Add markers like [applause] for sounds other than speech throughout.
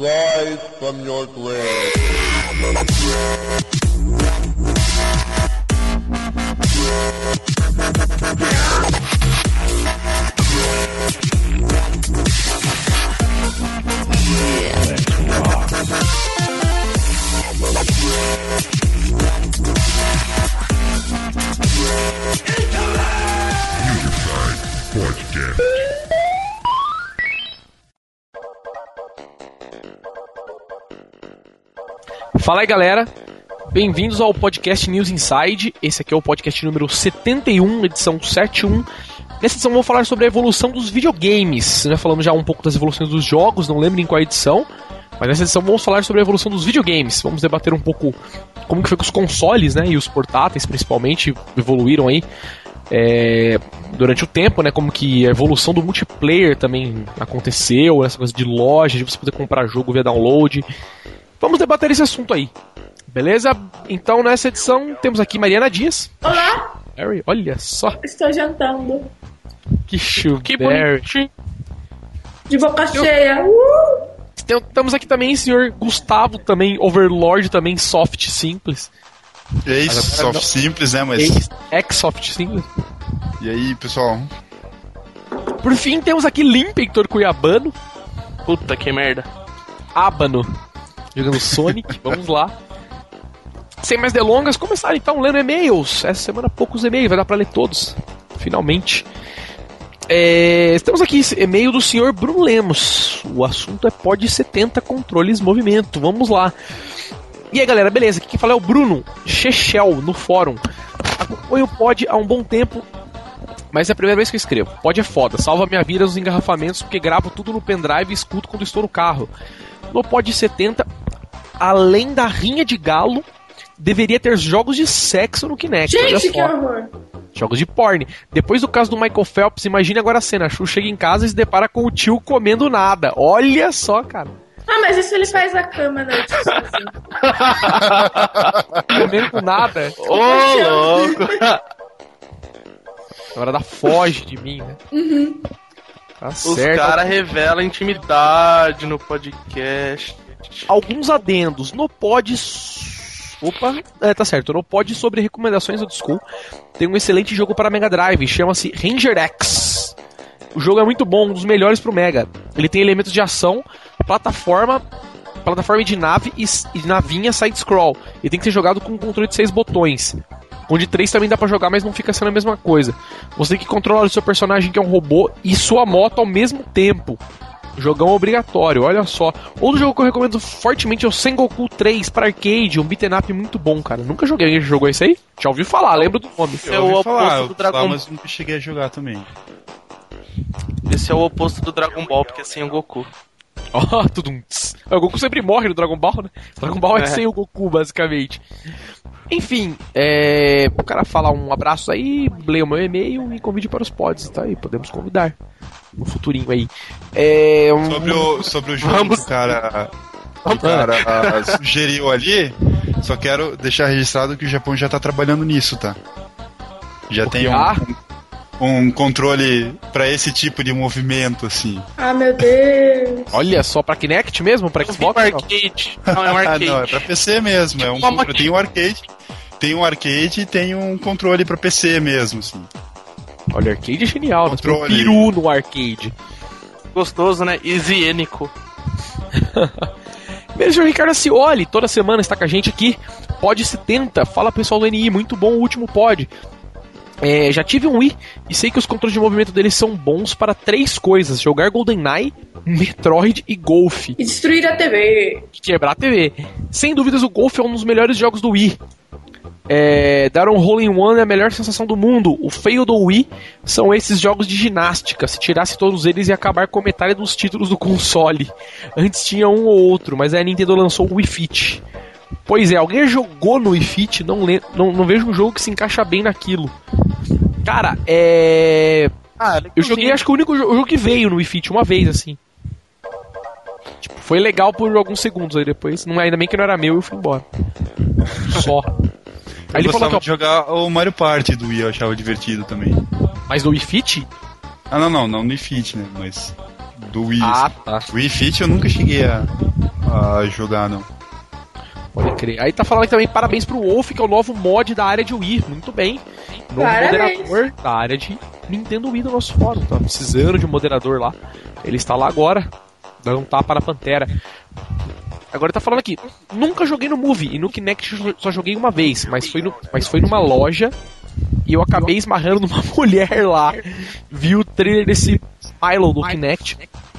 Rise from your grave. Fala aí galera, bem-vindos ao podcast News Inside. Esse aqui é o podcast número 71, edição 71. Nessa edição vamos falar sobre a evolução dos videogames. Já falamos já um pouco das evoluções dos jogos, não lembro em qual edição. Mas nessa edição vamos falar sobre a evolução dos videogames. Vamos debater um pouco como que foi que os consoles, né, e os portáteis principalmente evoluíram aí é, durante o tempo, né? Como que a evolução do multiplayer também aconteceu, essa coisa de loja, de você poder comprar jogo via download. Vamos debater esse assunto aí. Beleza? Então nessa edição temos aqui Mariana Dias. Olá, Harry, olha só estou jantando. que chuva. Que bonitinho. De boca cheia. Uh! Tem- Temos aqui também o senhor Gustavo, também Overlord, também soft simples. E é isso, Mas agora soft simples, né? Mas. Ex- Ex-soft simples. E aí, pessoal? Por fim, temos aqui Limp, Heitor Cuiabano, Puta que merda. Abano, jogando Sonic. [laughs] Vamos lá. Sem mais delongas, começar então lendo e-mails. Essa semana poucos e-mails, vai dar pra ler todos. Finalmente. É, temos aqui e-mail do senhor Bruno Lemos. O assunto é pod 70 controles movimento. Vamos lá. E aí galera, beleza? Aqui quem fala é o Bruno Chechel no fórum. Acompanho o pod há um bom tempo, mas é a primeira vez que eu escrevo. Pod é foda, salva minha vida nos engarrafamentos porque gravo tudo no pendrive e escuto quando estou no carro. No Pod 70, além da rinha de galo, deveria ter jogos de sexo no Kinect. Gente, que horror. Jogos de porn. Depois do caso do Michael Phelps, imagine agora a cena. A Chu chega em casa e se depara com o tio comendo nada. Olha só, cara. Ah, mas isso ele faz a cama na noite sozinho. Comendo nada. Ô, louco. Agora dá foge de mim, né? Tá Os caras revelam intimidade no podcast. alguns adendos. No pod. Opa, é, tá certo. No pod sobre recomendações do School tem um excelente jogo para Mega Drive, chama-se Ranger X. O jogo é muito bom, um dos melhores pro Mega. Ele tem elementos de ação, plataforma, plataforma de nave e, e navinha side-scroll. E tem que ser jogado com um controle de seis botões. Onde três também dá pra jogar, mas não fica sendo a mesma coisa. Você tem que controlar o seu personagem, que é um robô, e sua moto ao mesmo tempo. Jogão obrigatório, olha só. Outro jogo que eu recomendo fortemente é o Sengoku 3 para arcade, um beat'em up muito bom, cara. Nunca joguei, jogou esse aí? Já ouvi falar, lembro do nome. Esse é o oposto falar, do Dragon falar, mas nunca cheguei a jogar também. Esse é o oposto do Dragon Ball, porque é sem o [laughs] Goku. Ó, tudum. tss. O Goku sempre morre no Dragon Ball, né? Dragon Ball é, É. sem o Goku, basicamente. Enfim, é... o cara fala um abraço aí, leia o meu e-mail e convide para os pods, tá aí, podemos convidar. No futurinho aí. É... um- Sobre o, sobre o jogo Vamos. que o cara, o cara [laughs] sugeriu ali, só quero deixar registrado que o Japão já tá trabalhando nisso, tá? Já tem um, Ah. Um, um controle pra esse tipo de movimento, assim. Ah, meu Deus. Olha só, pra Kinect mesmo? Pra um Xbox? Não. arcade. Não, é um [laughs] Ah, arcade. não, é pra PC mesmo. É um, Uma controle- tem um arcade. Tem um arcade e tem um controle pra PC mesmo, assim. Olha, arcade é genial, né? Tem um Controle. peru no arcade. Gostoso, né? Higiênico. [laughs] Senhor Ricardo Cioli, toda semana está com a gente aqui. Pod 70, fala pessoal do NI, muito bom o último pod. É, já tive um Wii e sei que os controles de movimento deles são bons para três coisas: jogar GoldenEye, Metroid e Golf. E destruir a TV. Quebrar a TV. Sem dúvidas, o Golf é um dos melhores jogos do Wii. É, dar um hole in one é a melhor sensação do mundo. O feio do Wii são esses jogos de ginástica. Se tirasse todos eles, ia acabar com metade dos títulos do console. Antes tinha um ou outro, mas a Nintendo lançou o Wii Fit. Pois é, alguém jogou no Wii Fit? Não, le- não, não vejo um jogo que se encaixa bem naquilo. Cara, é. Ah, Eu joguei, acho que o único o jogo que veio no Wii Fit, uma vez, assim. Tipo, foi legal por alguns segundos, aí depois, não, ainda bem que não era meu, eu fui embora. [laughs] Só. Aí eu ele falou gostava que, de jogar o Mario Party do Wii, eu achava divertido também. ó, mas do Wii Fit? Ah, não, não, não no Wii Fit, né? Mas do Wii. Ah, tá. O Wii Fit eu nunca cheguei a, a jogar, não. Pode crer. Aí tá falando aqui também parabéns pro Wolf, que é o novo mod da área de Wii. Muito bem. Novo Parabéns. moderador da área de Nintendo Wii do nosso fórum. Tá precisando de um moderador lá. Ele está lá agora, dando um tapa na Pantera. Agora tá falando aqui, nunca joguei no Movie e no Kinect só joguei uma vez, mas foi, no, mas foi numa loja e eu acabei esmarrando numa [laughs] mulher lá. Vi o trailer desse Milo do Kinect,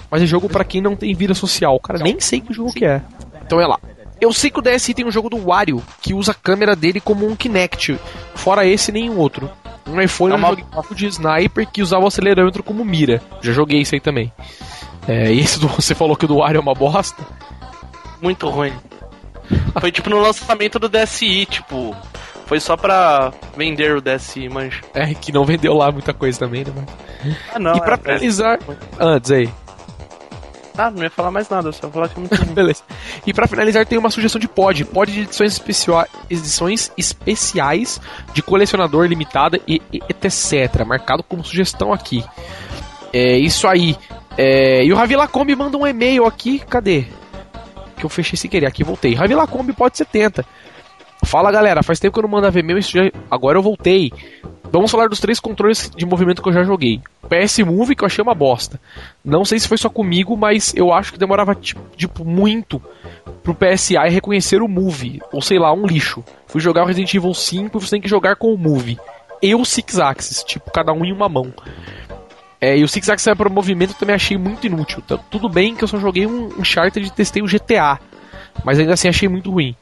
mas é jogo pra quem não tem vida social. Cara, nem sei que jogo que é. Então é lá. Eu sei que o DSi tem um jogo do Wario que usa a câmera dele como um Kinect. Fora esse, nenhum outro. No iPhone É eu uma- joguei um jogo de sniper que usava o acelerômetro como mira. Já joguei isso aí também. É, e esse do, [laughs] você falou que o do Wario é uma bosta. Muito ruim. Foi tipo no lançamento do DSi, tipo. Foi só pra vender o DSi, mas. É, que não vendeu lá muita coisa também, né? Mas... Ah, não. e pra é- finalizar. Antes aí. Ah, não ia falar mais nada, só ia falar que é muito [laughs] ruim. Beleza. E pra finalizar, tem uma sugestão de pod. Pod de edições, especia- edições especiais de colecionador limitada e, e etc. Marcado como sugestão aqui. É isso aí. É, e o Ravi Lacombe manda um e-mail aqui. Cadê? Que eu fechei sem querer. Aqui voltei. Ravi Lacombe pode 70. Fala galera, faz tempo que eu não e-mail. isso já- Agora eu voltei. Vamos falar dos três controles de movimento que eu já joguei. PS Move, que eu achei uma bosta. Não sei se foi só comigo, mas eu acho que demorava tipo, muito pro PSI reconhecer o Move. Ou sei lá, um lixo. Fui jogar o Resident Evil 5 e você tem que jogar com o Move. E o Six Axis, tipo, cada um em uma mão. É, e o Six Axis para movimento eu também achei muito inútil. Tá, tudo bem que eu só joguei um Uncharted e testei o GTA. Mas ainda assim achei muito ruim.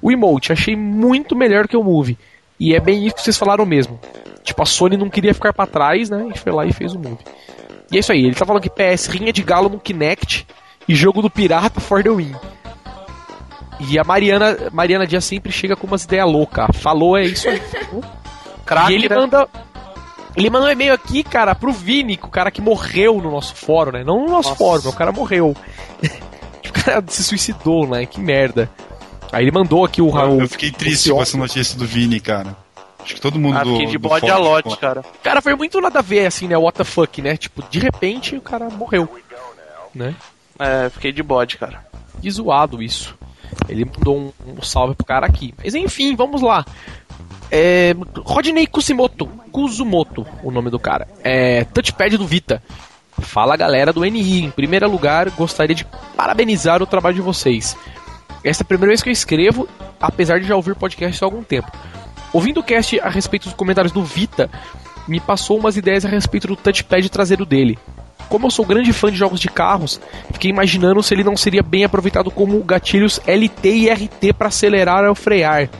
O emote achei muito melhor que o Move. E é bem isso que vocês falaram mesmo. Tipo, a Sony não queria ficar pra trás, né? E foi lá e fez o Move. E é isso aí, ele tá falando que PS, rinha de galo no Kinect e jogo do pirata for the win. E a Mariana, Mariana Dias sempre chega com umas ideias loucas. Falou, é isso aí. [laughs] Crack, e ele né? manda. Ele mandou um e-mail aqui, cara, pro Vini, o cara que morreu no nosso fórum, né? Não no nosso Nossa. fórum, o cara morreu. [laughs] o cara se suicidou, né? Que merda. Aí ele mandou aqui o Raul. Eu fiquei triste com essa notícia do Vini, cara. Acho que todo mundo Ah, do. fiquei de bode a lote, cara. Cara, foi muito nada a ver, assim, né? What the fuck, né? Tipo, de repente o cara morreu. Né? É, fiquei de bode, cara. Que zoado isso. Ele mandou um, um salve pro cara aqui. Mas enfim, vamos lá. É, Rodney Kusumoto. Kuzumoto, o nome do cara. É, touchpad do Vita. Fala galera do NI. Em primeiro lugar, gostaria de parabenizar o trabalho de vocês. Essa é a primeira vez que eu escrevo, apesar de já ouvir podcast há algum tempo. Ouvindo o cast a respeito dos comentários do Vita, me passou umas ideias a respeito do touchpad traseiro dele. Como eu sou grande fã de jogos de carros, fiquei imaginando se ele não seria bem aproveitado como gatilhos LT e RT para acelerar ou frear.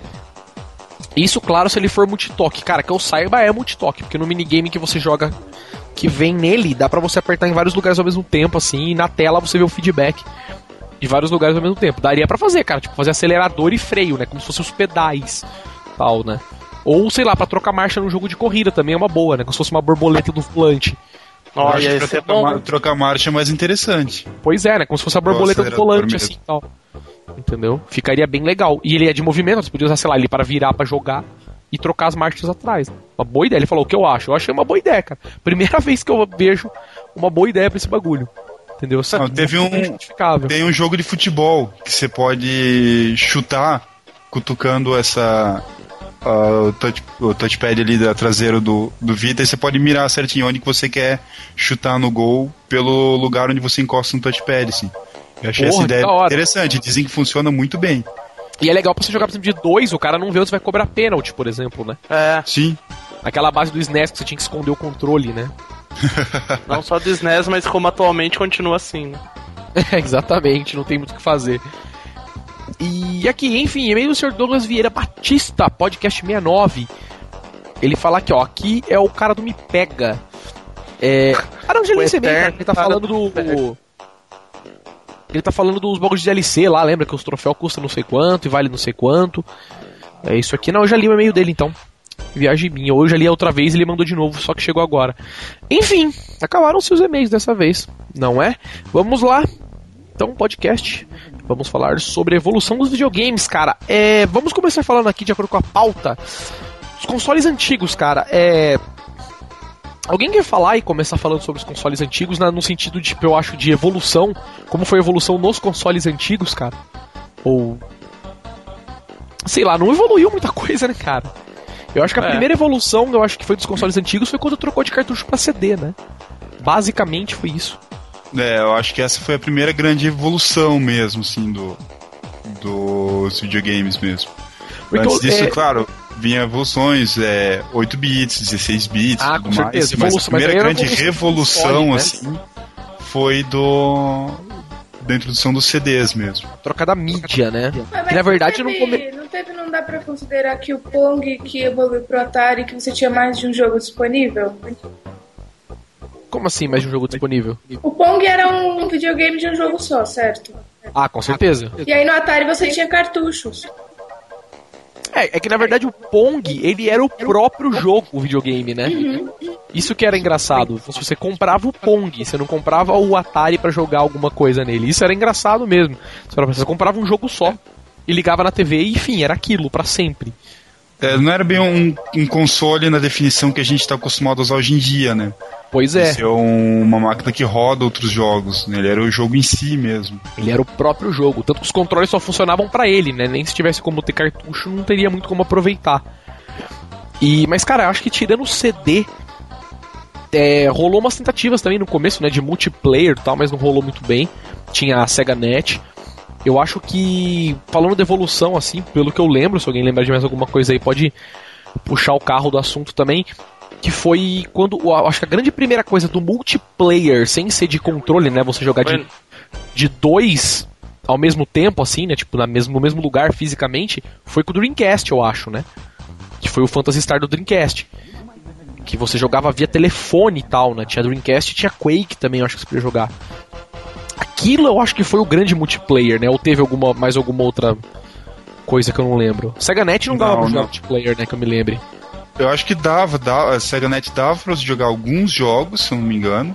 Isso, claro, se ele for multitoque. Cara, que eu saiba é multitoque, porque no minigame que você joga que vem nele, dá pra você apertar em vários lugares ao mesmo tempo, assim, e na tela você vê o feedback de vários lugares ao mesmo tempo. Daria pra fazer, cara, tipo, fazer acelerador e freio, né? Como se fossem os pedais, tal, né? Ou, sei lá, pra trocar marcha num jogo de corrida também é uma boa, né? Como se fosse uma borboleta do volante. Eu acho Olha, que esse é trocar, bom. mar- trocar marcha é mais interessante. Pois é, né? Como se fosse a borboleta do volante, assim, tal. Entendeu? Ficaria bem legal. E ele é de movimento, você podia usar, sei lá, ele para virar pra jogar e trocar as marchas atrás. Uma boa ideia. Ele falou o que eu acho. Eu achei uma boa ideia, cara. Primeira [laughs] vez que eu vejo uma boa ideia pra esse bagulho. Entendeu? Não, teve um-. Tem um jogo de futebol que você pode chutar cutucando essa. ah, o, touch, o touchpad ali da traseiro do, do Vita e você pode mirar certinho onde que você quer chutar no gol pelo lugar onde você encosta no touchpad, assim. Eu achei Porra, essa ideia interessante, dizem que funciona muito bem. E é legal pra você jogar, por exemplo, de dois, o cara não vê onde você vai cobrar pênalti, por exemplo, né? É, Sim, Aquela base do SNES que você tinha que esconder o controle, né? [laughs] não só do SNES, mas como atualmente continua assim, né? É, [laughs] exatamente, não tem muito o que fazer. E aqui, enfim, e-mail do Sr. Douglas Vieira Batista, podcast 69. Ele fala aqui, ó, aqui é o cara do Me Pega. É. Ah, não, já li O esse e-mail, Ele tá falando do. Ele tá falando dos bagulhos de DLC lá, lembra que os troféus custam não sei quanto e vale não sei quanto. É isso aqui, não, eu já li o e-mail dele então. Viagem minha. Ou eu já li a outra vez ele mandou de novo, só que chegou agora. Enfim, acabaram-se os e-mails dessa vez, não é? Vamos lá. Então, podcast. Vamos falar sobre a evolução dos videogames, cara. É, vamos começar falando aqui de acordo com a pauta. Os consoles antigos, cara. É. Alguém quer falar e começar falando sobre os consoles antigos na- no sentido de, tipo, eu acho, de evolução? Como foi a evolução nos consoles antigos, cara? Ou. Sei lá, não evoluiu muita [laughs] coisa, né, cara? Eu acho que a É. primeira evolução, eu acho que foi dos consoles antigos, foi quando trocou de cartucho pra CD, né? Basicamente foi isso. É, eu acho que essa foi a primeira grande evolução mesmo, assim, do, dos videogames mesmo. Porque Antes disso, é- claro, vinha evoluções, é, 8 bits, 16 bits, Ah, tudo com mais. certeza, Mas a evolução, primeira grande revolução, console, né? assim, foi do da introdução dos CDs mesmo. Trocar da mídia, né? Mas Que na verdade não não teve, come... não teve, não dá pra considerar que o Pong que evoluiu pro Atari, que você tinha mais de um jogo disponível? Como assim mais de um jogo disponível? O Pong era um videogame de um jogo só, certo? Ah, com certeza. E aí no Atari você tinha cartuchos. É, é que na verdade o Pong, ele era o próprio jogo, o videogame, né? Isso que era engraçado. Se você comprava o Pong, você não comprava o Atari pra jogar alguma coisa nele. Isso era engraçado mesmo. Você comprava um jogo só e ligava na TV e enfim, era aquilo pra sempre. É, não era bem um, um console na definição que a gente está acostumado a usar hoje em dia, né? Pois é, Ser um- uma máquina que roda outros jogos, né? Ele era o jogo em si mesmo. ele era o próprio jogo. Tanto que os controles só funcionavam pra ele, né? Nem se tivesse como ter cartucho, não teria muito como aproveitar. E, mas, cara, eu acho que tirando o CD, é, rolou umas tentativas também no começo, né? De multiplayer e tal, mas não rolou muito bem. Tinha a Sega Net. Eu acho que, falando de evolução, assim, pelo que eu lembro, se alguém lembrar de mais alguma coisa aí, pode puxar o carro do assunto também. Que foi quando. eu Acho que a grande primeira coisa do multiplayer, sem ser de controle, né? Você jogar de, de dois ao mesmo tempo, assim, né? Tipo, na mesmo, no mesmo lugar fisicamente, foi com o Dreamcast, eu acho, né? Que foi o Phantasy Star do Dreamcast. Que você jogava via telefone e tal, né? Tinha Dreamcast e tinha Quake também, eu acho que você podia jogar. Aquilo eu acho que foi o grande multiplayer, né? Ou teve alguma, mais alguma outra coisa que eu não lembro. Sega Net não dava Não, pra jogar não. multiplayer, né? Que eu me lembre. Eu acho que dava, dava a Sega Net dava pra você jogar alguns jogos, se eu não me engano,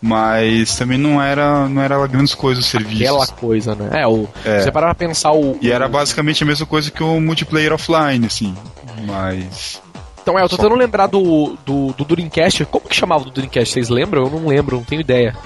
mas também não era, não era grandes coisas o serviço. Aquela coisa, né? É, o, É. você parar pra pensar o. E era basicamente a mesma coisa que o multiplayer offline, assim. Mas. Então, é, eu tô tentando lembrar do, do, do Dreamcast. Como que chamava do Dreamcast? Vocês lembram? Eu não lembro, não tenho ideia.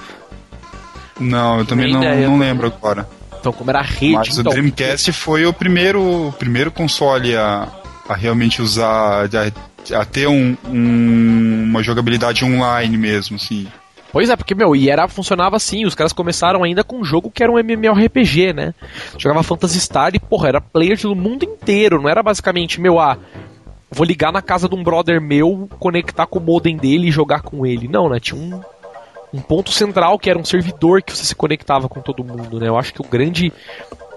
Não, eu também não, ideia. não lembro agora. Então, como era a rede. Mas então, o Dreamcast foi o primeiro, o primeiro console a, a realmente usar, a, a ter um, um- uma jogabilidade online mesmo, assim. Pois é, porque, meu, e era, funcionava assim, os caras começaram ainda com um jogo que era um MMORPG, né? Jogava Phantasy Star e, porra, era player do mundo inteiro, não era basicamente, meu, ah, vou ligar na casa de um brother meu, conectar com o modem dele e jogar com ele. Não, né? Tinha um, um ponto central que era um servidor que você se conectava com todo mundo, né? Eu acho que o grande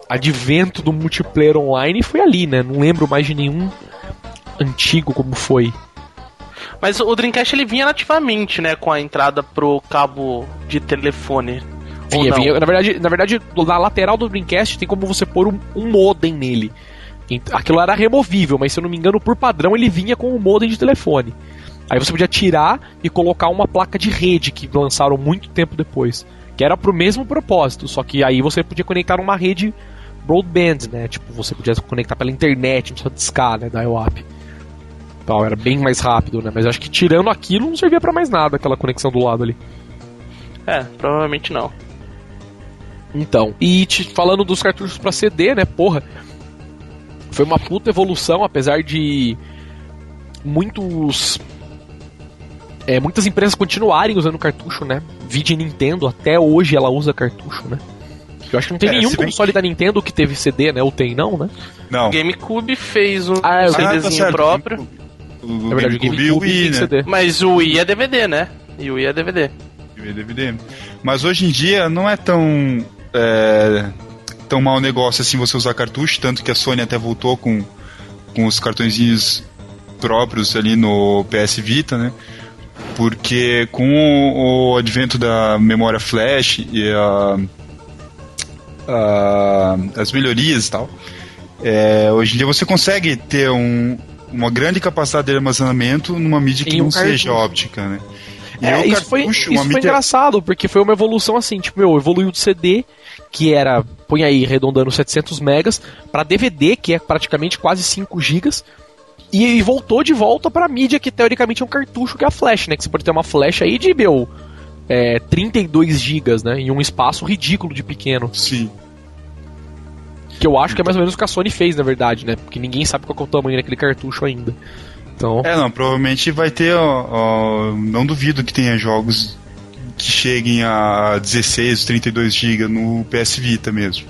advento do multiplayer online foi ali, né? Não lembro mais de nenhum antigo como foi. Mas o Dreamcast ele vinha nativamente, né? Com a entrada pro cabo de telefone. Vinha, vinha. Na verdade, na verdade, na lateral do Dreamcast tem como você pôr um, um modem nele. Aquilo era removível, mas se eu não me engano, por padrão ele vinha com um modem de telefone. Aí você podia tirar e colocar uma placa de rede que lançaram muito tempo depois. Que era pro mesmo propósito, só que aí você podia conectar numa rede broadband, né? Tipo, você podia conectar pela internet, não precisa discar, né? Da IOAP. Então, era bem mais rápido, né? Mas acho que tirando aquilo não servia pra mais nada, aquela conexão do lado ali. É, provavelmente não. Então, e te- falando dos cartuchos pra CD, né, porra, foi uma puta evolução, apesar de muitos. É, muitas empresas continuarem usando cartucho, né? Vide Nintendo, até hoje ela usa cartucho, né? Eu acho que não tem É, nenhum console da Nintendo que teve CD, né? Ou tem, não, né? Não. O GameCube fez um Ah, eu- Ah, CDzinho certo. próprio. O, Na verdade, o GameCube e o Wii, né? CD. Mas o Wii é DVD, né? E o Wii é DVD. E DVD. Mas hoje em dia não é tão é, tão mau negócio assim você usar cartucho, tanto que a Sony até voltou com, com os cartõezinhos próprios ali no PS Vita, né? Porque com o, o advento da memória flash e a, a- as melhorias e tal, é, hoje em dia você consegue ter um- uma grande capacidade de armazenamento numa mídia que Em um não seja cartucho. óptica, né? E É, o isso foi, cartucho, isso uma foi mídia- engraçado, porque foi uma evolução assim, tipo, meu, evoluiu do CD, que era, põe aí, arredondando 700 megas, pra DVD, que é praticamente quase 5 gigas, E, e voltou de volta pra mídia, que teoricamente é um cartucho que é a flash, né? Que você pode ter uma flash aí de, meu, é, 32 gigas, né? Em um espaço ridículo de pequeno. Sim. Que eu acho que é mais ou menos o que a Sony fez, na verdade, né? Porque ninguém sabe qual é o tamanho daquele cartucho ainda. Então, É, não, provavelmente vai ter, ó, ó, não duvido que tenha jogos que cheguem a 16, 32 GB no PS Vita mesmo.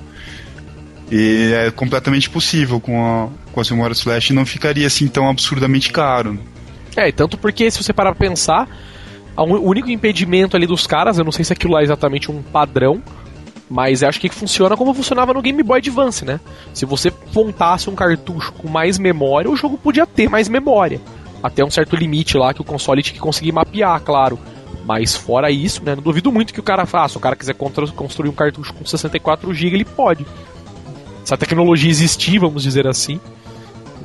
E é completamente possível com, a, com as memórias flash não ficaria assim tão absurdamente caro. é, e tanto porque se você parar pra pensar, o único impedimento ali dos caras, eu não sei se aquilo lá é exatamente um padrão, mas acho que funciona como funcionava no Game Boy Advance, né? Se você montasse um cartucho com mais memória, o jogo podia ter mais memória. Até um certo limite lá que o console tinha que conseguir mapear, claro. Mas fora isso, né? Não duvido muito que o cara faça. Se o cara quiser construir um cartucho com 64 GB, ele pode. Se a tecnologia existir, vamos dizer assim,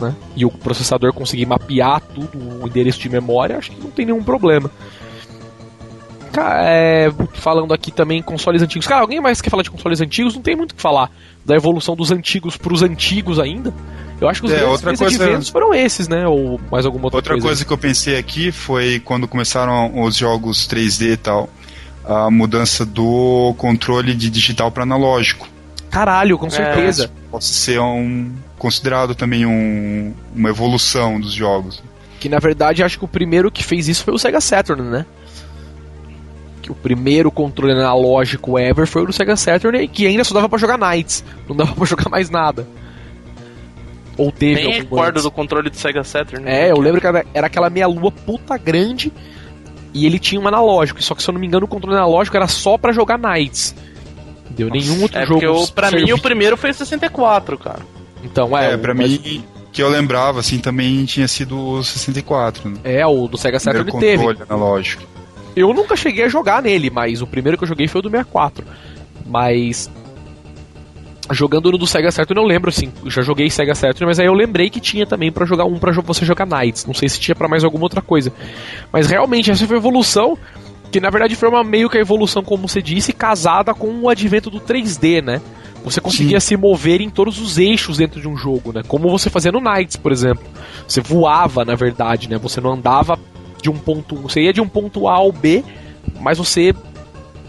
né? E o processador conseguir mapear tudo, o endereço de memória, acho que não tem nenhum problema. Ca- é, falando aqui também em consoles antigos. Cara, alguém mais quer falar de consoles antigos? Não tem muito o que falar da evolução dos antigos pros antigos ainda. Eu acho que os É, grandes outra três coisa- foram esses, né? Ou mais alguma outra, Outra coisa que eu pensei aqui foi quando começaram os jogos 3D e tal, a mudança do controle de digital para analógico. Caralho, com certeza. Pode ser um considerado também um, uma evolução dos jogos. Que na verdade acho que o primeiro que fez isso foi o Sega Saturn, né? Que o primeiro controle analógico ever foi o do Sega Saturn e que ainda só dava pra jogar Knights, não dava [laughs] pra jogar mais nada. Ou teve Nem recordo antes. do controle do Sega Saturn. né? É, eu lembro que era, era aquela meia lua puta grande e ele tinha um analógico, só que se eu não me engano o controle analógico era só pra jogar Knights. Deu nenhum outro É jogo. porque o, pra mim o primeiro foi o 64, cara. Então, é, É, pra mas- mim, que eu lembrava, assim, também tinha sido o 64, né? É, o do Sega Saturn teve. controle analógico. Eu nunca cheguei a jogar nele, mas o primeiro que eu joguei foi o do 64. Mas. Jogando no do Sega Saturn eu lembro, assim, já joguei Sega Saturn, mas aí eu lembrei que tinha também pra jogar um pra jo- você jogar Knights. Não sei se tinha pra mais alguma outra coisa. Mas realmente, essa foi a evolução, que na verdade foi uma meio que a evolução, como você disse, casada com o advento do 3D, né? Você conseguia se mover em todos os eixos dentro de um jogo, né? Como você fazia no Knights, por exemplo. Você voava, na verdade, né? Você não andava de um ponto. Você ia de um ponto A ao B, mas você.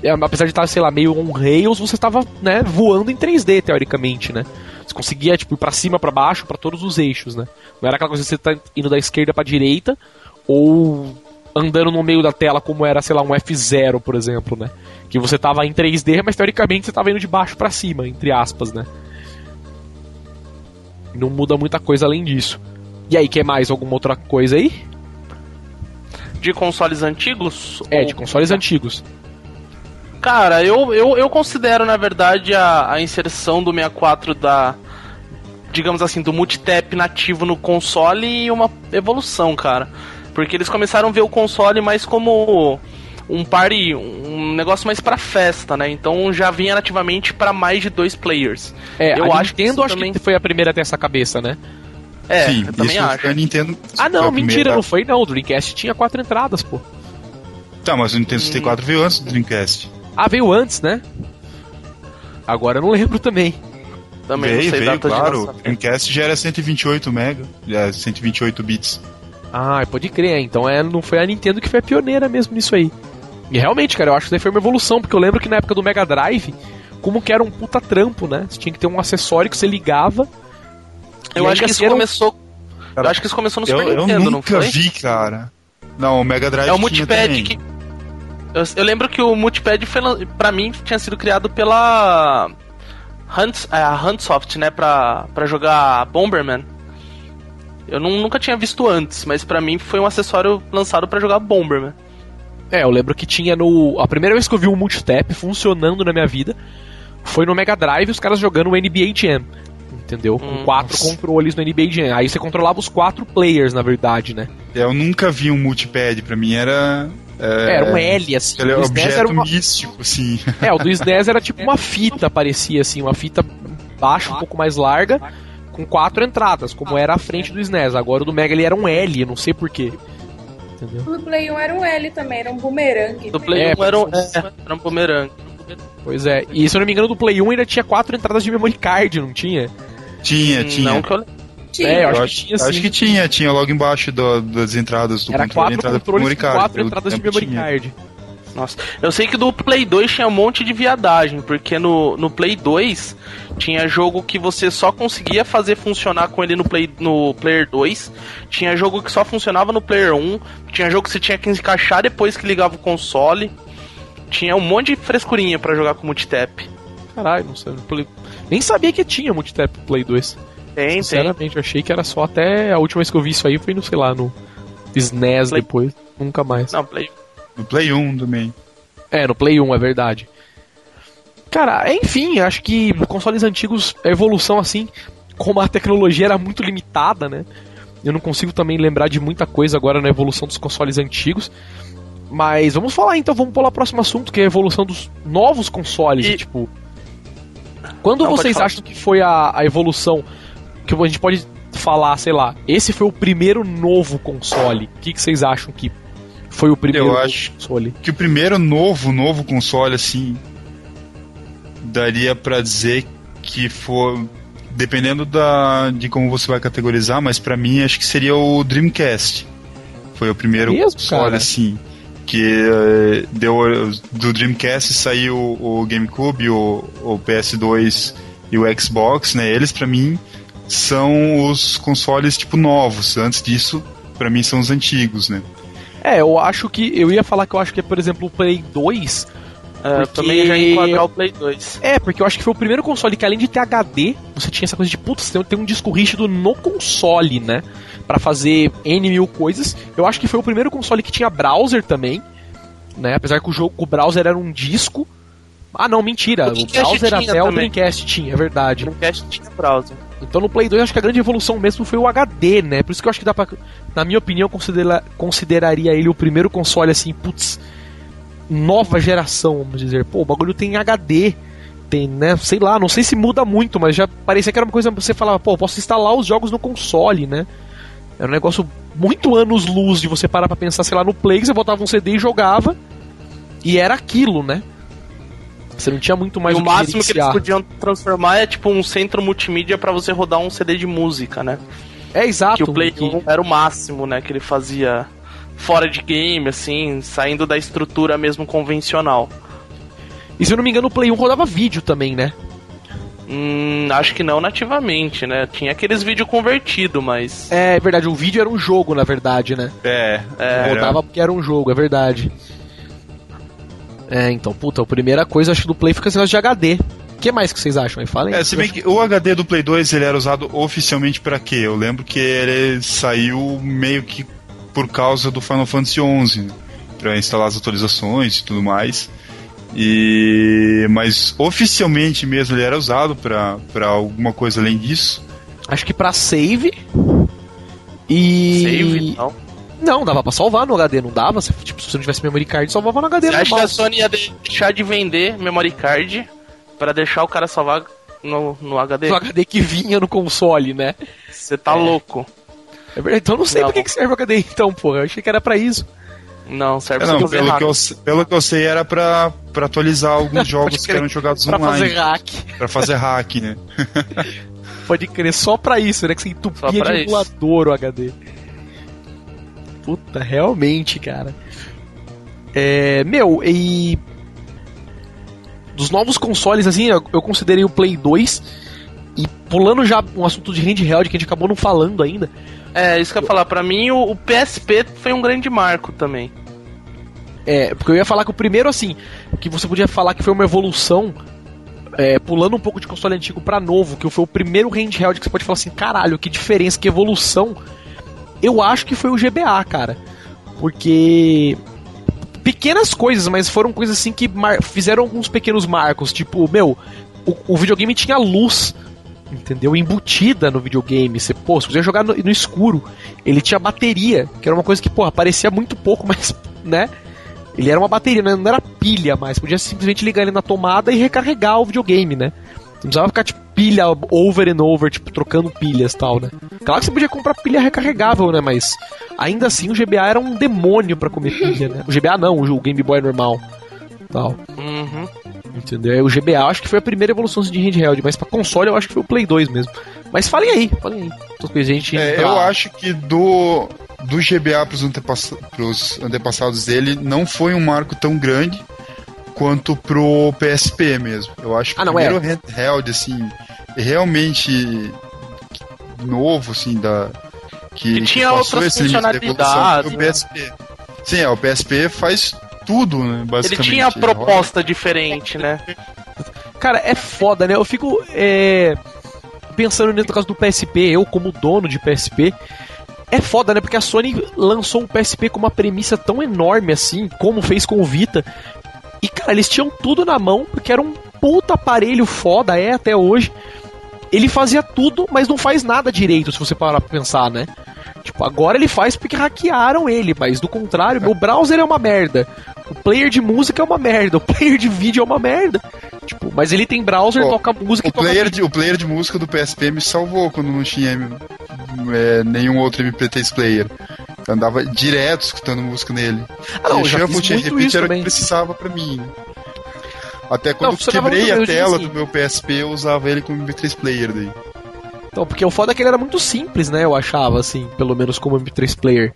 é, Apesar de estar, sei lá, meio on rails, você estava, né, voando em 3D, teoricamente, né? Você conseguia, tipo, ir pra cima, pra baixo, pra todos os eixos, né? Não era aquela coisa que você tá indo da esquerda pra direita, ou andando no meio da tela como era, sei lá, um F0, por exemplo, né? Que você tava em 3D, mas teoricamente você tava indo de baixo pra cima, entre aspas, né? Não muda muita coisa além disso. E aí, quer mais alguma outra coisa aí? De consoles antigos? É, de consoles antigos. Cara, eu, eu, eu considero, na verdade, a, a inserção do 64 da. Digamos assim, do multitap nativo no console uma evolução, cara. Porque eles começaram a ver o console mais como um party, um negócio mais pra festa, né? Então já vinha nativamente pra mais de dois players. É, Eu a acho que Nintendo isso acho também- que foi a primeira a ter essa cabeça, né? É, Sim, eu também isso acho. foi a Nintendo. Ah, não, mentira, primeira- não foi não. O Dreamcast tinha quatro entradas, pô. Tá, mas o Nintendo 64 veio antes do Dreamcast. Ah, veio antes, né? Agora eu não lembro também. Também veio, não sei veio, data de claro. O. Dreamcast já era 128 mega, já 128 bits. Ah, pode crer. Então é, não foi a Nintendo que foi a pioneira mesmo nisso aí. E realmente, cara, eu acho que daí foi uma evolução, porque eu lembro que na época do Mega Drive, como que era um puta trampo, né? Você tinha que ter um acessório que você ligava. Eu e acho que isso assim era começou. Eu acho que isso começou no Eu, Super eu Nintendo, não nunca foi? vi, cara. Não, o Mega Drive É o tinha multipad que. Eu, eu lembro que o multipad foi, pra mim tinha sido criado pela Hunt, é, a Huntsoft, né, pra, pra jogar Bomberman. Eu não- nunca tinha visto antes, mas pra mim foi um acessório lançado pra jogar Bomberman. É, eu lembro que tinha no. A primeira vez que eu vi um multitap funcionando na minha vida foi no Mega Drive os caras jogando o NBA Jam. Entendeu? Com Hum, quatro nossa. controles no NBA Jam. Aí você controlava os quatro players, na verdade, né? Eu nunca vi um multipad, pra mim era. É, Era um L, assim. Ele é um objeto era uma... místico, assim. [laughs] É, o do SNES era tipo uma fita, parecia assim, uma fita baixa, um pouco mais larga, com quatro entradas, como era a frente do SNES. Agora o do Mega ele era um L, eu não sei porquê. Entendeu? O do Play 1 era um L também, era um boomerang. Do Play É, 1 era um, é, era um bumerangue. Pois é. E se eu não me engano, do Play 1 ainda tinha quatro entradas de memory card, não tinha? Tinha, tinha. Não que eu... Tinha. É, eu acho, Eu que acho, tinha acho sim. que tinha, tinha logo embaixo do- das entradas do Era controle, quatro entrada controles card. quatro entradas de memory tinha. card. Nossa, eu sei que do Play 2 tinha um monte de viadagem, porque no, no Play 2 tinha jogo que você só conseguia fazer funcionar com ele no, Play, no Player 2, tinha jogo que só funcionava no Player 1, tinha jogo que você tinha que encaixar depois que ligava o console, tinha um monte de frescurinha pra jogar com multitap. Caralho, não sei. Nem sabia que tinha multitap pro Play 2. Tem, tem. Sinceramente, eu achei que era só até a última vez que eu vi isso aí foi no, sei lá, no SNES Play- depois. Nunca mais. Não, Play. No Play 1 também. É, no Play 1, é verdade. Cara, enfim, acho que consoles antigos, a evolução assim, como a tecnologia era muito limitada, né? Eu não consigo também lembrar de muita coisa agora na evolução dos consoles antigos. Mas vamos falar então, vamos pular o próximo assunto, que é a evolução dos novos consoles. E- Tipo, quando Não, vocês acham que foi a, a evolução que a gente pode falar, sei lá, esse foi o primeiro novo console? O que, que vocês acham que foi o primeiro Eu novo acho- console? Que o primeiro novo, novo console, assim, daria pra dizer que foi. Dependendo da, de como você vai categorizar, mas pra mim acho que seria o Dreamcast. Foi o primeiro Mesmo, console, cara? assim. Que eh, deu. Do Dreamcast saiu o GameCube, o, o PS2 e o Xbox, né? Eles, pra mim, são os consoles, tipo, novos. Antes disso, pra mim, são os antigos, né? É, eu acho que. Eu ia falar que eu acho que é, por exemplo, o Play 2. É, eu Porque- também já ia enquadrar o Play 2. É, porque eu acho que foi o primeiro console que, além de ter HD, você tinha essa coisa de, putz, tem, tem um disco rígido no console, né? Pra fazer N mil coisas. Eu acho que foi o primeiro console que tinha browser também, né? Apesar que o jogo, o browser era um disco. Ah, não, mentira. O O, browser até o também. Dreamcast tinha, é verdade. Dreamcast tinha browser. Então no Play 2 acho que a grande evolução mesmo foi o HD, né? Por isso que eu acho que dá pra. Na minha opinião, considera, consideraria ele o primeiro console assim, putz, nova geração, vamos dizer. Pô, o bagulho tem HD. Tem, né? Sei lá, não sei se muda muito, mas já parecia que era uma coisa que você falava, pô, posso instalar os jogos no console, né? Era um negócio muito anos luz de você parar pra pensar, sei lá, no Play, você botava um CD e jogava. E era aquilo, né? Você não tinha muito mais e o o que máximo que eles podiam transformar é tipo um centro multimídia pra você rodar um CD de música, né? É exato. que o Play que- 1 era o máximo, né? Que ele fazia fora de game, assim, saindo da estrutura mesmo convencional. E se eu não me engano, o Play 1 rodava vídeo também, né? Hum, acho que não nativamente, né? Tinha aqueles vídeos convertidos, mas. É verdade, o vídeo era um jogo, na verdade, né? É, era- Rodava porque era um jogo, é verdade. É, então, puta, a primeira coisa acho que do Play fica esse negócio de HD. O que mais que vocês acham aí? Falem. É, se bem que o HD do Play 2 ele era usado oficialmente pra quê? Eu lembro que ele saiu meio que por causa do Final Fantasy XI, né? pra instalar as atualizações e tudo mais. E mas oficialmente mesmo ele era usado pra pra alguma coisa além disso. Acho que pra save. E. Save, não. Não, dava pra salvar no HD, não dava? Se, tipo, se você não tivesse memory card, salvava no HD Você acha que a Sony ia deixar de vender memory card pra deixar o cara salvar no, no HD? No HD que vinha no console, né? Você tá louco. É verdade, então eu não sei Não. pra que que serve o HD então, porra. Eu achei que era pra isso. Não, serve É, pra não, fazer pelo hack. que, eu, pelo que eu sei era pra, pra atualizar alguns [laughs] jogos que eram jogados Pra online. fazer hack. Pra fazer hack, né? [laughs] Pode crer, só pra isso, né? Que você entupia pra de emulador o HD. Puta, realmente, cara. É, meu, e. Dos novos consoles, assim, eu, eu considerei o Play 2. E pulando já um assunto de handheld que a gente acabou não falando ainda. É, isso que eu ia falar. Pra mim, o, o PSP foi um grande marco também. É, porque eu ia falar que o primeiro, assim, que você podia falar que foi uma evolução, é, pulando um pouco de console antigo pra novo, que foi o primeiro handheld que você pode falar assim, caralho, que diferença, que evolução. Eu acho que foi o GBA, cara. Porque. Pequenas coisas, mas foram coisas assim que fizeram alguns pequenos marcos. Tipo, meu, o, o videogame tinha luz, entendeu? Embutida no videogame. Você, pô, você podia jogar no, no escuro. Ele tinha bateria, que era uma coisa que, pô, aparecia muito pouco, [laughs] mas, né? Ele era uma bateria, né? não era pilha mais. Podia simplesmente ligar ele na tomada e recarregar o videogame, né? Não precisava ficar, tipo, pilha over and over, tipo, trocando pilhas e tal, né? Claro que você podia comprar pilha recarregável, né? Mas ainda assim o GBA era um demônio pra comer pilha, né? O GBA não, o Game Boy normal. Tal. Uhum. Entendeu? O GBA acho que foi a primeira evolução de handheld, mas pra console eu acho que foi o Play 2 mesmo. Mas falem aí, falem aí. Outras coisas, gente. É, eu acho que do, do GBA pros, antepass pros antepassados dele não foi um marco tão grande quanto pro PSP mesmo. Eu acho que Ah, não, o primeiro handheld, assim, realmente novo, assim, da. Que, Que tinha passou outras funcionalidades, o PSP. Sim, é, o PSP faz tudo, né, Ele basicamente. tinha proposta diferente, né? Cara, é foda, né? Eu fico é, pensando no caso do PSP, eu como dono de PSP. É foda, né? Porque a Sony lançou um PSP com uma premissa tão enorme assim, como fez com o Vita. E, cara, eles tinham tudo na mão, porque era um puta aparelho foda, é até hoje. Ele fazia tudo, mas não faz nada direito, se você parar pra pensar, né? Tipo, agora ele faz porque hackearam ele, mas do contrário, meu browser é uma merda. O player de música é uma merda, o player de vídeo é uma merda. Tipo, mas ele tem browser, Pô, toca música O e toca player, vídeo. de, o player de música do PSP me salvou quando não tinha é, nenhum outro MP3 player. Eu andava direto escutando música nele. Ah, não, e eu já fiz tinha isso era o que precisava pra mim. Até quando Não, eu quebrei a tela do meu PSP, eu usava ele como MP3 player daí. Então, porque o foda é que ele era muito simples, né? Eu achava, assim, pelo menos como MP3 player.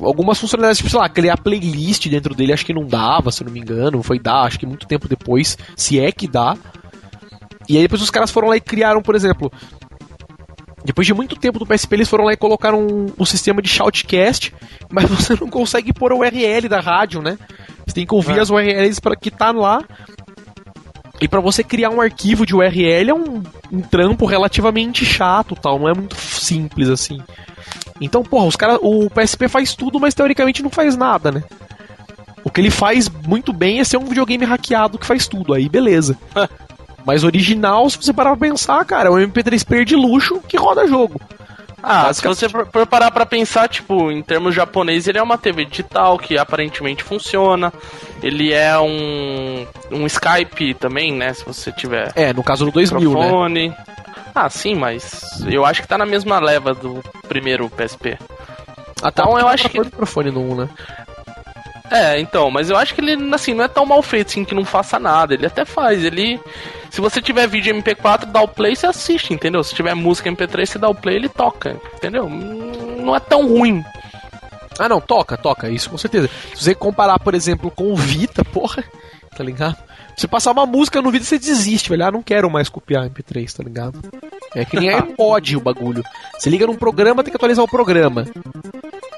Algumas funcionalidades, tipo, sei lá, criar playlist dentro dele, acho que não dava, se eu não me engano. Foi dar, acho que muito tempo depois, se é que dá. E aí depois os caras foram lá e criaram, por exemplo. Depois de muito tempo do PSP, eles foram lá e colocaram o sistema de shoutcast, [laughs] mas você não consegue pôr a URL da rádio, né? Você tem que ouvir É. as URLs para que tá lá. E pra você criar um arquivo de URL é um, um trampo relativamente chato, tal, não é muito simples assim. Então, porra, os cara, o PSP faz tudo, mas teoricamente não faz nada, né? O que ele faz muito bem é ser um videogame hackeado que faz tudo, aí beleza. [laughs] Mas original, se você parar pra pensar, cara, é um MP3 player de luxo que roda jogo. Ah, se você for for parar pra pensar, tipo, em termos japonês, ele é uma TV digital que aparentemente funciona. Ele é um, um Skype também, né? Se você tiver É, no caso do 2000, né? Ah, sim, mas eu acho que tá na mesma leva do primeiro PSP. Até Então, eu dá acho pra que- microfone no 1, né? É, então, mas eu acho que ele, assim, não é tão mal feito assim que não faça nada. Ele até faz. Ele. Se você tiver vídeo MP4, dá o play, você assiste, entendeu? Se tiver música MP3, você dá o play, ele toca, entendeu? Hum, Não é tão ruim. Ah, não, toca, toca, isso com certeza. Se você comparar, por exemplo, com o Vita, porra, tá ligado? Se você passar uma música no Vita, você desiste, velho. Ah, não quero mais copiar MP3, tá ligado? É que nem iPod o bagulho. Você liga num programa, tem que atualizar o programa.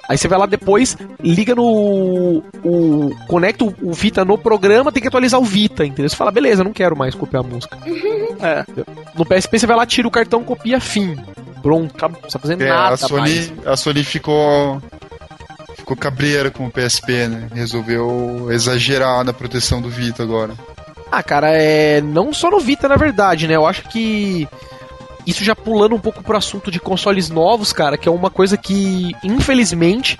Aí você vai lá depois, liga no. O, conecta o, o Vita no programa, tem que atualizar o Vita, entendeu? Você fala, beleza, não quero mais copiar a música. [laughs] É. No PSP você vai lá, tira o cartão, copia, fim. Pronto, não precisa fazer É, nada a Sony, mais. a Sony ficou ficou cabreira com o PSP, né? Resolveu exagerar na proteção do Vita agora. Ah, cara, é. Não só no Vita, na verdade, né? Eu acho que. Isso já pulando um pouco pro assunto de consoles novos, cara, que é uma coisa que, infelizmente,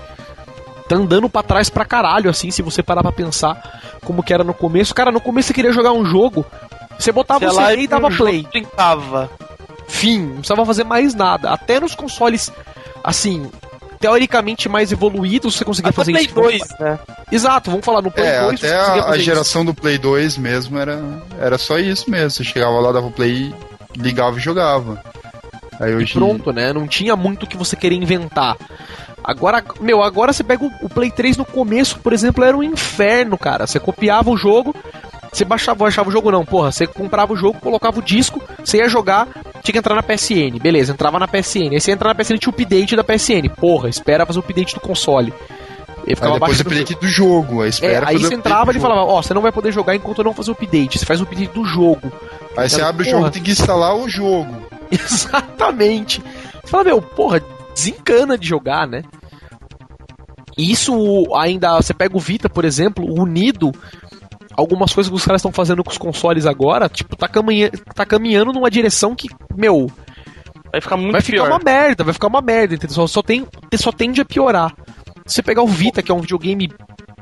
tá andando pra trás pra caralho, assim, se você parar pra pensar como que era no começo. Cara, no começo você queria jogar um jogo, você botava Sei o lá, CD e dava play. Brincava. Fim, não precisava fazer mais nada. Até nos consoles, assim, teoricamente mais evoluídos, você conseguia Até fazer Play isso. 2, né? Exato, vamos falar no Play É, 2. você até a, a fazer isso. geração do Play 2 mesmo era, era só isso mesmo. Você chegava lá, dava o play, ligava e jogava. Aí E hoje. pronto, né? Não tinha muito o que você querer inventar. Agora, meu, agora você pega o, o Play 3 no começo, por exemplo, era um inferno, cara. Você copiava o jogo, você baixava, baixava o jogo não, porra, você comprava o jogo, colocava o disco, você ia jogar, tinha que entrar na PSN, beleza, entrava na PSN. Aí você ia entrar na PSN tinha o update da PSN. Porra, espera fazer o update do console. E Aí ficava depois baixando o update do jogo. Aí É, espera aí fazer você o entrava e jogo. falava, ó, você não vai poder jogar enquanto eu não fazer o update. Você faz o update do jogo. Aí você Cara, abre o porra. jogo tem que instalar o jogo. [laughs] Exatamente. Você fala, meu, porra, desencana de jogar, né? E isso ainda. Você pega o Vita, por exemplo, unido. Algumas coisas que os caras estão fazendo com os consoles agora, tipo, tá, caminha, tá caminhando numa direção que, meu, Vai ficar muito vai ficar pior. uma merda, vai ficar uma merda, entendeu? Só, só, tem, só tende a piorar. Se você pegar o Vita, que é um videogame,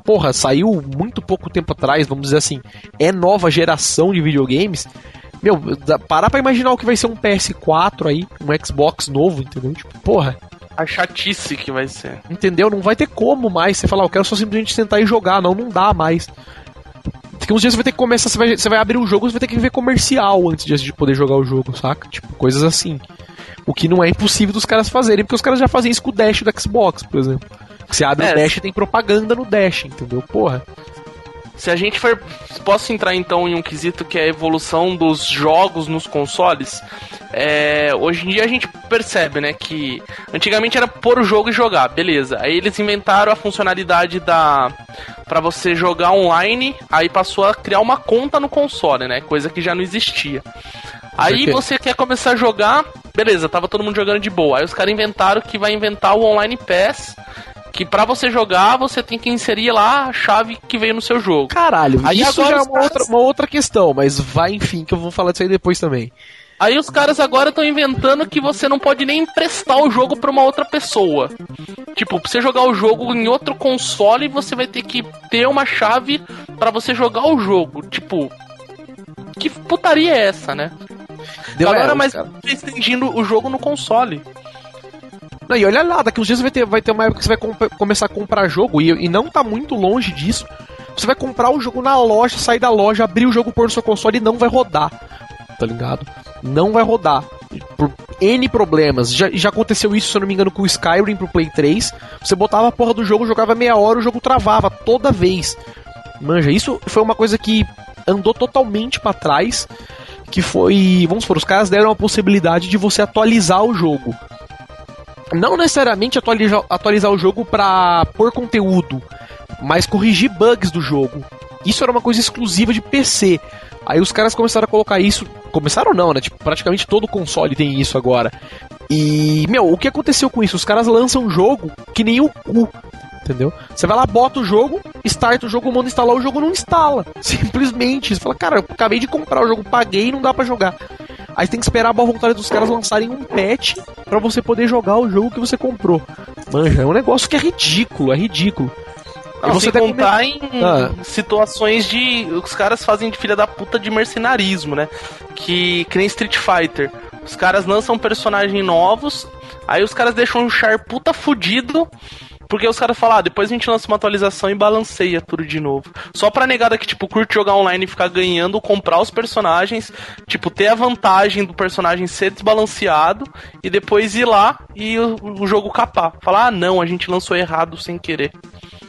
porra, saiu muito pouco tempo atrás, vamos dizer assim, é nova geração de videogames. Meu, parar pra imaginar o que vai ser um PS4 aí, um Xbox novo, entendeu? Tipo, porra, A chatice que vai ser. entendeu? Não vai ter como mais você falar, eu quero só simplesmente sentar e jogar. Não, não dá mais. Daqui uns dias você vai ter que começar, você vai, você vai abrir o jogo, você vai ter que ver comercial antes de- de poder jogar o jogo, saca? Tipo, coisas assim. O que não é impossível dos caras fazerem, porque os caras já fazem isso com o Dash do Xbox, por exemplo. Você abre É. o Dash e tem propaganda no Dash, entendeu? Porra. Se a gente for. Posso entrar então em um quesito que é a evolução dos jogos nos consoles? É, hoje em dia a gente percebe, né, que antigamente era pôr o jogo e jogar, beleza. Aí eles inventaram a funcionalidade da. pra você jogar online, aí passou a criar uma conta no console, né? Coisa que já não existia. Aí você quer começar a jogar, beleza, tava todo mundo jogando de boa. Aí os caras inventaram que vai inventar o Online Pass, que pra você jogar você tem que inserir lá a chave que veio no seu jogo. Caralho, Aí isso agora já é uma, caras- outra, uma outra questão, mas vai, enfim, que eu vou falar disso aí depois também. Aí os caras agora estão inventando que você não pode nem emprestar o jogo pra uma outra pessoa. Tipo, pra você jogar o jogo em outro console, você vai ter que ter uma chave pra você jogar o jogo. Tipo, que putaria é essa, né? Deu agora, é, mas cara. restringindo o jogo no console. Não, e olha lá, daqui uns dias vai ter, vai ter uma época que você vai começar a comprar jogo, e, e não tá muito longe disso. Você vai comprar o jogo na loja, sair da loja, abrir o jogo, pôr no seu console e não vai rodar. Tá ligado? Não vai rodar. Por N problemas. Já, já aconteceu isso, se eu não me engano, com o Skyrim pro Play 3. Você botava a porra do jogo, jogava meia hora, o jogo travava toda vez. Manja, isso foi uma coisa que andou totalmente pra trás. Que foi. Vamos supor, os caras deram a possibilidade de você atualizar o jogo não necessariamente atualizar, atualizar o jogo pra pôr conteúdo, mas corrigir bugs do jogo. Isso era uma coisa exclusiva de PC. Aí os caras começaram a colocar isso. Começaram não, né? Tipo, praticamente todo console tem isso agora. E, meu, o que aconteceu com isso? Os caras lançam um jogo que nem o cu. Entendeu? Você vai lá, bota o jogo, starta o jogo, manda instalar, o jogo não instala. [laughs] Simplesmente. Você fala, cara, eu acabei de comprar o jogo, paguei e não dá pra jogar. Aí tem que esperar a boa vontade dos caras lançarem um patch pra você poder jogar o jogo que você comprou. Manja, é um negócio que é ridículo, é ridículo. Não, E você sem contar em Ah. situações de. Os caras fazem de filha da puta de mercenarismo, né? Que, que nem Street Fighter. Os caras lançam personagens novos, aí os caras deixam um char puta fudido. Porque os caras falam, ah, depois a gente lança uma atualização e balanceia tudo de novo. Só pra negada que, tipo, curte jogar online e ficar ganhando, comprar os personagens, tipo, ter a vantagem do personagem ser desbalanceado e depois ir lá e o, o jogo capar. Falar, ah, não, a gente lançou errado sem querer.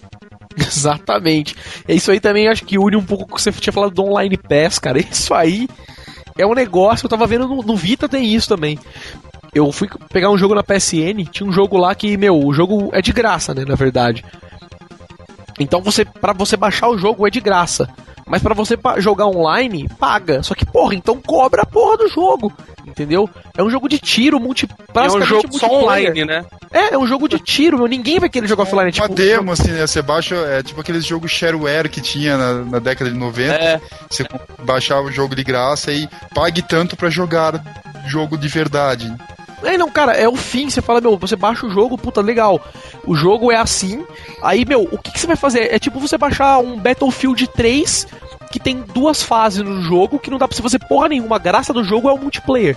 [laughs] Exatamente. É isso aí também acho que une um pouco com o que você tinha falado do Online Pass, cara. Isso aí é um negócio, eu tava vendo no, no Vita tem isso também. Eu fui pegar um jogo na PSN, tinha um jogo lá que, meu, o jogo é de graça, né, na verdade. Então você, para você baixar o jogo é de graça. Mas pra você jogar online, paga. Só que, porra, então cobra a porra do jogo. Entendeu? É um jogo de tiro, multi, É um jogo só multiplayer. online, né? É, é um jogo de tiro, meu. Ninguém vai querer jogar offline. uma Tipo, demo, assim, né? Você baixa, é tipo aqueles jogos shareware que tinha na, na década de 90. É. Você baixava o jogo de graça e pague tanto pra jogar jogo de verdade. É, não, cara, é o fim. Você fala, meu, você baixa o jogo, puta, legal. O jogo é assim. Aí, meu, o que, que você vai fazer? É tipo você baixar um Battlefield 3 que tem duas fases no jogo que não dá pra você fazer porra nenhuma. A graça do jogo é o multiplayer.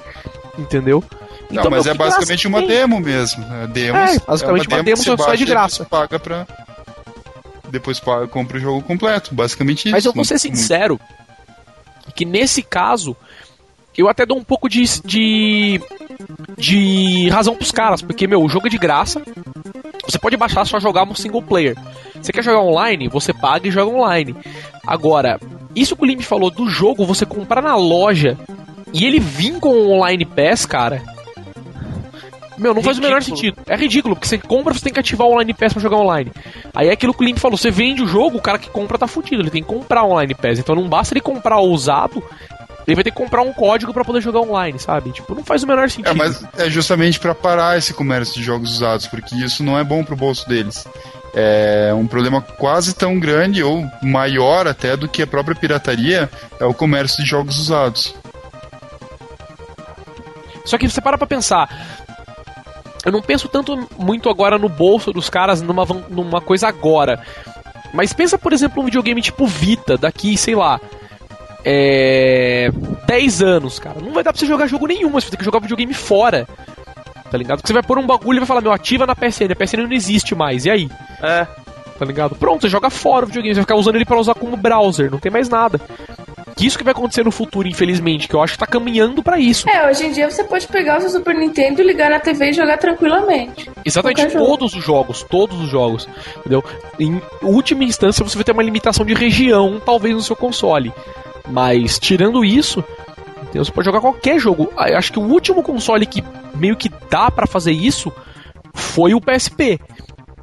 Entendeu? Não, Então, mas meu, é basicamente uma tem? demo mesmo. né? Demos, É, basicamente uma que demo, você só- é de graça. você paga pra. Depois paga, compra o jogo completo. Basicamente isso. Mas eu vou Não- ser sincero que nesse caso eu até dou um pouco de, de, de razão pros caras, porque, meu, o jogo é de graça. Você pode baixar só jogar um single player. Você quer jogar online? Você paga e joga online. Agora, isso que o Limp falou do jogo, você comprar na loja e ele vir com o online pass, cara. Meu, não faz o menor Ridículo. sentido. É ridículo, porque você compra, você tem que ativar o Online Pass pra jogar online. Aí é aquilo que o Limp falou, você vende o jogo, o cara que compra tá fudido, ele tem que comprar o Online Pass. Então não basta ele comprar o usado, ele vai ter que comprar um código pra poder jogar online, sabe? Tipo, não faz o menor sentido. É, mas é justamente pra parar esse comércio de jogos usados, porque isso não é bom pro bolso deles. É um problema quase tão grande ou maior até do que a própria pirataria é o comércio de jogos usados. Só que você para pra pensar. Eu não penso tanto muito agora no bolso dos caras numa, numa coisa agora. Mas pensa, por exemplo, um videogame tipo Vita, daqui, sei lá. É. 10 anos, cara. Não vai dar pra você jogar jogo nenhum, você vai ter que jogar videogame fora. Tá ligado? Porque você vai pôr um bagulho e vai falar, meu, ativa na PSN. A PSN não existe mais, e aí? É. tá ligado? Pronto, você joga fora o videogame, você vai ficar usando ele para usar como browser, não tem mais nada. Que isso que vai acontecer no futuro, infelizmente, que eu acho que tá caminhando para isso. É, hoje em dia você pode pegar o seu Super Nintendo, ligar na TV e jogar tranquilamente. Exatamente, Qualquer jogo. todos os jogos, todos os jogos, entendeu? Em última instância, você vai ter uma limitação de região, talvez no seu console. Mas, tirando isso, você pode jogar qualquer jogo. Ah, eu Acho que o último console que meio que dá pra fazer isso foi o PSP.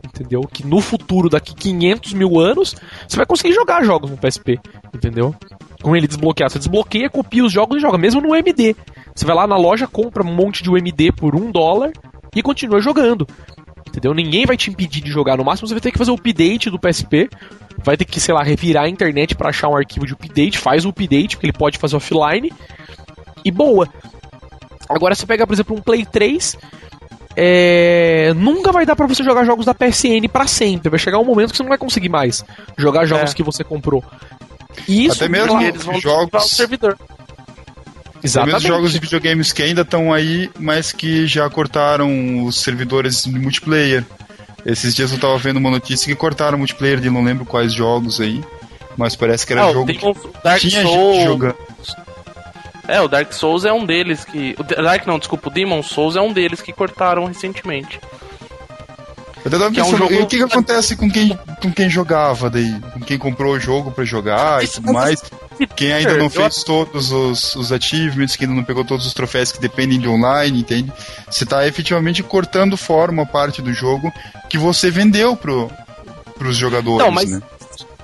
Entendeu? Que no futuro, daqui 500 mil anos, você vai conseguir jogar jogos no PSP. Entendeu? Com ele desbloqueado. Você desbloqueia, copia os jogos e joga, mesmo no UMD. Você vai lá na loja, compra um monte de UMD por um dólar e continua jogando. Entendeu? Ninguém vai te impedir de jogar. No máximo você vai ter que fazer o update do PSP. Vai ter que, sei lá, revirar a internet pra achar um arquivo de update. Faz o update, porque ele pode fazer offline. E boa. Agora você pega, por exemplo, um Play 3. é, Nunca vai dar pra você jogar jogos da PSN pra sempre. Vai chegar um momento que você não vai conseguir mais jogar jogos É. que você comprou. E Isso, Até mesmo claro, Eles vão jogos- o servidor. Tem exatamente. mesmo jogos de videogames que ainda estão aí, mas que já cortaram os servidores de multiplayer. Esses dias eu tava vendo uma notícia que cortaram o multiplayer de não lembro quais jogos aí. Mas parece que era Ah, jogo Demon- que Dark tinha gente Souls. jogando. É, o Dark Souls é um deles que. O Dark não, desculpa, o Demon Souls é um deles que cortaram recentemente. Eu até tava Que é um pensando, jogo- e o que, que acontece com quem, com quem jogava daí? Com quem comprou o jogo pra jogar e tudo mais? Quem ainda não [laughs] fez todos os, os achievements, que ainda não pegou todos os troféus que dependem de online, entende? Você tá efetivamente cortando fora uma parte do jogo que você vendeu pro, pros jogadores, Não, mas né?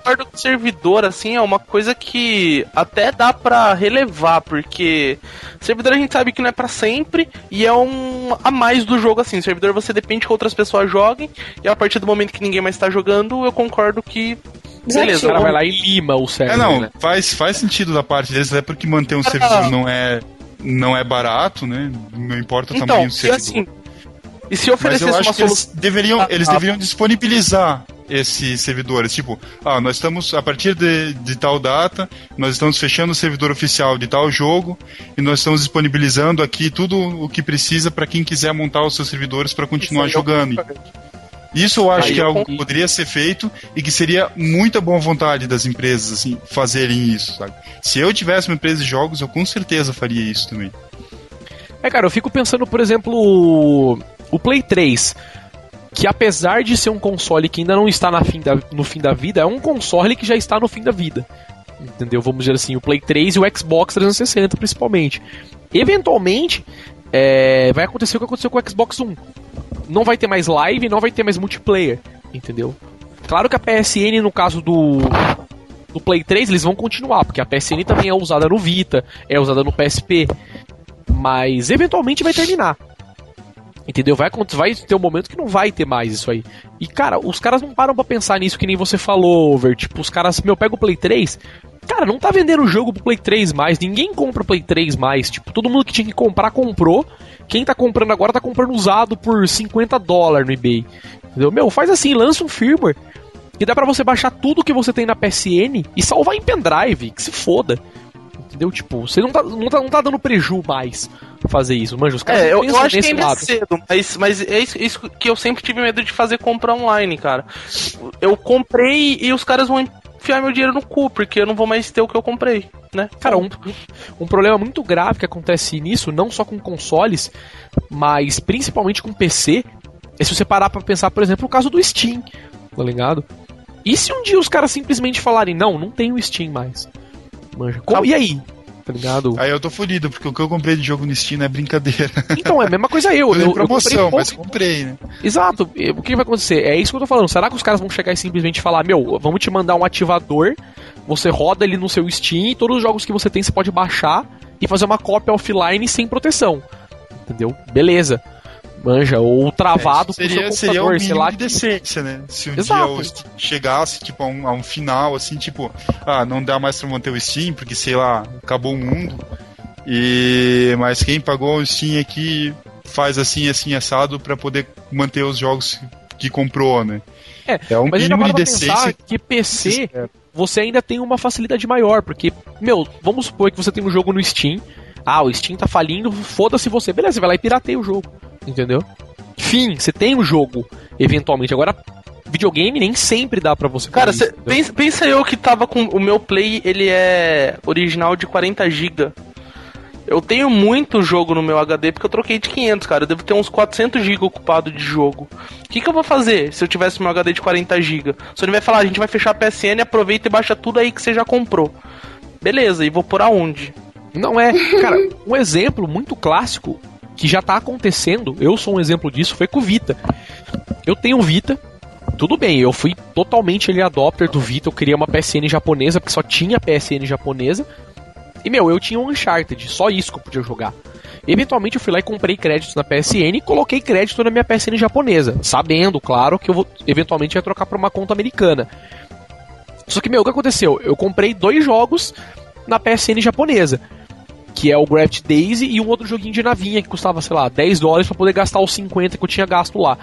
Concordo que servidor, assim, é uma coisa que até dá pra relevar, porque servidor a gente sabe que não é pra sempre e é um a mais do jogo, assim. Servidor você depende que outras pessoas joguem e a partir do momento que ninguém mais tá jogando, eu concordo que. O Beleza, cara vamos- vai lá e lima o server. É, não, né? faz, faz sentido da parte deles, até porque manter um servidor não é, não é barato, né? Não importa o Então, tamanho do e servidor. assim, e se oferecesse uma que eles solução. deveriam, eles Ah, deveriam disponibilizar esses servidores. Tipo, ah, nós estamos, a partir de, de tal data, nós estamos fechando o servidor oficial de tal jogo e nós estamos disponibilizando aqui tudo o que precisa para quem quiser montar os seus servidores para continuar Isso eu jogando. Isso eu acho Aí que é algo que poderia ser feito e que seria muita boa vontade das empresas assim fazerem isso, sabe? Se eu tivesse uma empresa de jogos, eu com certeza faria isso também. É, cara, eu fico pensando, por exemplo, o- o Play 3. Que apesar de ser um console que ainda não está na fim da- no fim da vida, é um console que já está no fim da vida. Entendeu? Vamos dizer assim, o Play 3 e o Xbox 360 principalmente. Eventualmente, é, vai acontecer o que aconteceu com o Xbox One. Não vai ter mais live, não vai ter mais multiplayer. Entendeu? Claro que a PSN, no caso do, do Play 3, eles vão continuar, porque a PSN também é usada no Vita, é usada no PSP. Mas eventualmente vai terminar. Entendeu? Vai, vai ter um momento que não vai ter mais isso aí. E, cara, os caras não param pra pensar nisso que nem você falou, Over. Tipo, os caras, meu, pega o Play 3. Cara, não tá vendendo o jogo pro Play 3 mais. Ninguém compra o Play 3 mais. Tipo, todo mundo que tinha que comprar, comprou. Quem tá comprando agora tá comprando usado por 50 dólares no eBay. Entendeu? Meu, faz assim, lança um firmware. Que dá pra você baixar tudo que você tem na PSN e salvar em pendrive. Que se foda. Entendeu? Tipo, você não tá, não tá, não tá dando preju mais fazer isso. Manja, os caras É, eu, eu acho que ainda é cedo, mas, mas é isso, isso que eu sempre tive medo de fazer compra online, cara. Eu comprei e os caras vão enfiar meu dinheiro no cu, porque eu não vou mais ter o que eu comprei, né? Cara, um, um problema muito grave que acontece nisso, não só com consoles, mas principalmente com PC, é se você parar pra pensar, por exemplo, o caso do Steam, tá ligado? E se um dia os caras simplesmente falarem, não, não tem o Steam mais? Manja. Como- e aí? Tá ligado? Aí eu tô fudido, porque o que eu comprei de jogo no Steam não é brincadeira. Então, é a mesma coisa eu. [laughs] Eu, em eu comprei promoção, mas comprei, né? Exato. O que vai acontecer? É isso que eu tô falando. Será que os caras vão chegar e simplesmente falar, meu, vamos te mandar um ativador, você roda ele no seu Steam e todos os jogos que você tem você pode baixar e fazer uma cópia offline sem proteção. Entendeu? Beleza. Manja, ou travado pro seria, seria o mínimo sei lá. de decência, né? Se um Exato. dia o Steam chegasse, tipo, a um, a um final, assim, tipo, ah, não dá mais pra manter o Steam, porque, sei lá, acabou o mundo. E... Mas quem pagou o Steam aqui faz assim, assim, assado pra poder manter os jogos que comprou, né? É, um Mas mínimo para de decência. que PC você ainda tem uma facilidade maior, porque, meu, vamos supor que você tem um jogo no Steam. Ah, o Steam tá falindo, foda-se você. Beleza, você vai lá e pirateia o jogo. Entendeu? Fim, você tem o jogo, eventualmente. Agora, videogame nem sempre dá pra você Cara, cê, pensa, pensa eu que tava com. O meu Play, ele é original de 40 GB. Eu tenho muito jogo no meu HD porque eu troquei de 500, cara. Eu devo ter uns 400 GB ocupado de jogo. O que, que eu vou fazer se eu tivesse meu HD de 40 GB? Se ele vai falar, a gente vai fechar a PSN, aproveita e baixa tudo aí que você já comprou. Beleza, e vou por aonde? Não é. Cara, um [laughs] exemplo muito clássico que já tá acontecendo, eu sou um exemplo disso, foi com o Vita. Eu tenho Vita, tudo bem, eu fui totalmente ele adopter do Vita, eu queria uma PSN japonesa, porque só tinha PSN japonesa. E meu, eu tinha um Uncharted, só isso que eu podia jogar. Eventualmente eu fui lá e comprei créditos na PSN e coloquei crédito na minha PSN japonesa, sabendo, claro, que eu vou eventualmente ia trocar pra uma conta americana. Só que, meu, o que aconteceu? Eu comprei dois jogos na PSN japonesa. Que é o Gravity Daisy e um outro joguinho de navinha que custava, sei lá, 10 dólares pra poder gastar os 50 que eu tinha gasto lá.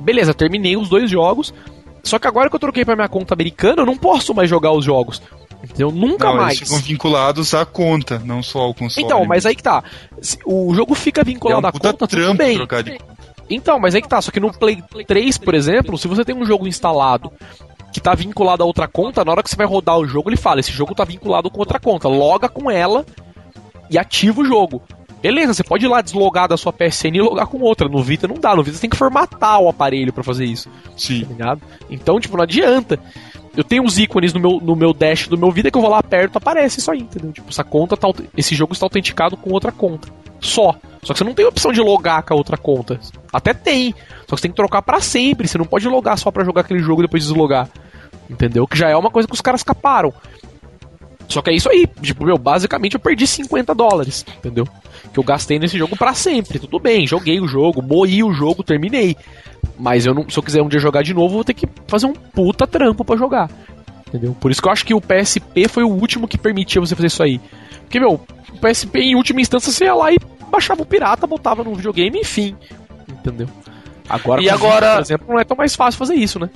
Beleza, terminei os dois jogos. Só que agora que eu troquei pra minha conta americana, eu não posso mais jogar os jogos. Entendeu? Nunca Não, mais. eles ficam vinculados à conta, não só ao console. Então, mas aí que tá. O jogo fica é vinculado um à conta, trampo trocar de Então, mas aí que tá. Só que no Play 3, por exemplo, se você tem um jogo instalado que tá vinculado a outra conta, na hora que você vai rodar o jogo, ele fala: esse jogo tá vinculado com outra conta. Loga com ela e ativa o jogo. Beleza, você pode ir lá deslogar da sua PSN e logar com outra. No Vita não dá, no Vita você tem que formatar o aparelho pra fazer isso, Sim. tá? Então, tipo, não adianta. Eu tenho uns ícones no meu, no meu dash do meu Vita que eu vou lá perto, aparece isso aí, entendeu? Tipo, essa conta tá, esse jogo está autenticado com outra conta. Só. Só que você não tem a opção de logar com a outra conta. Até tem. Só que você tem que trocar pra sempre. Você não pode logar só pra jogar aquele jogo e depois deslogar. Entendeu? Que já é uma coisa que os caras caparam. Só que é isso aí. Tipo, meu, basicamente eu perdi 50 dólares. Entendeu? Que eu gastei nesse jogo pra sempre. Tudo bem, joguei o jogo, moí o jogo, terminei. Mas eu não, se eu quiser um dia jogar de novo, eu vou ter que fazer um puta trampo pra jogar. Entendeu? Por isso que eu acho que o PSP foi o último que permitia você fazer isso aí. Porque, meu, o PSP em última instância você ia lá e baixava o pirata, botava no videogame, enfim. Entendeu? Agora, E agora- Vita, por exemplo, não é tão mais fácil fazer isso, né?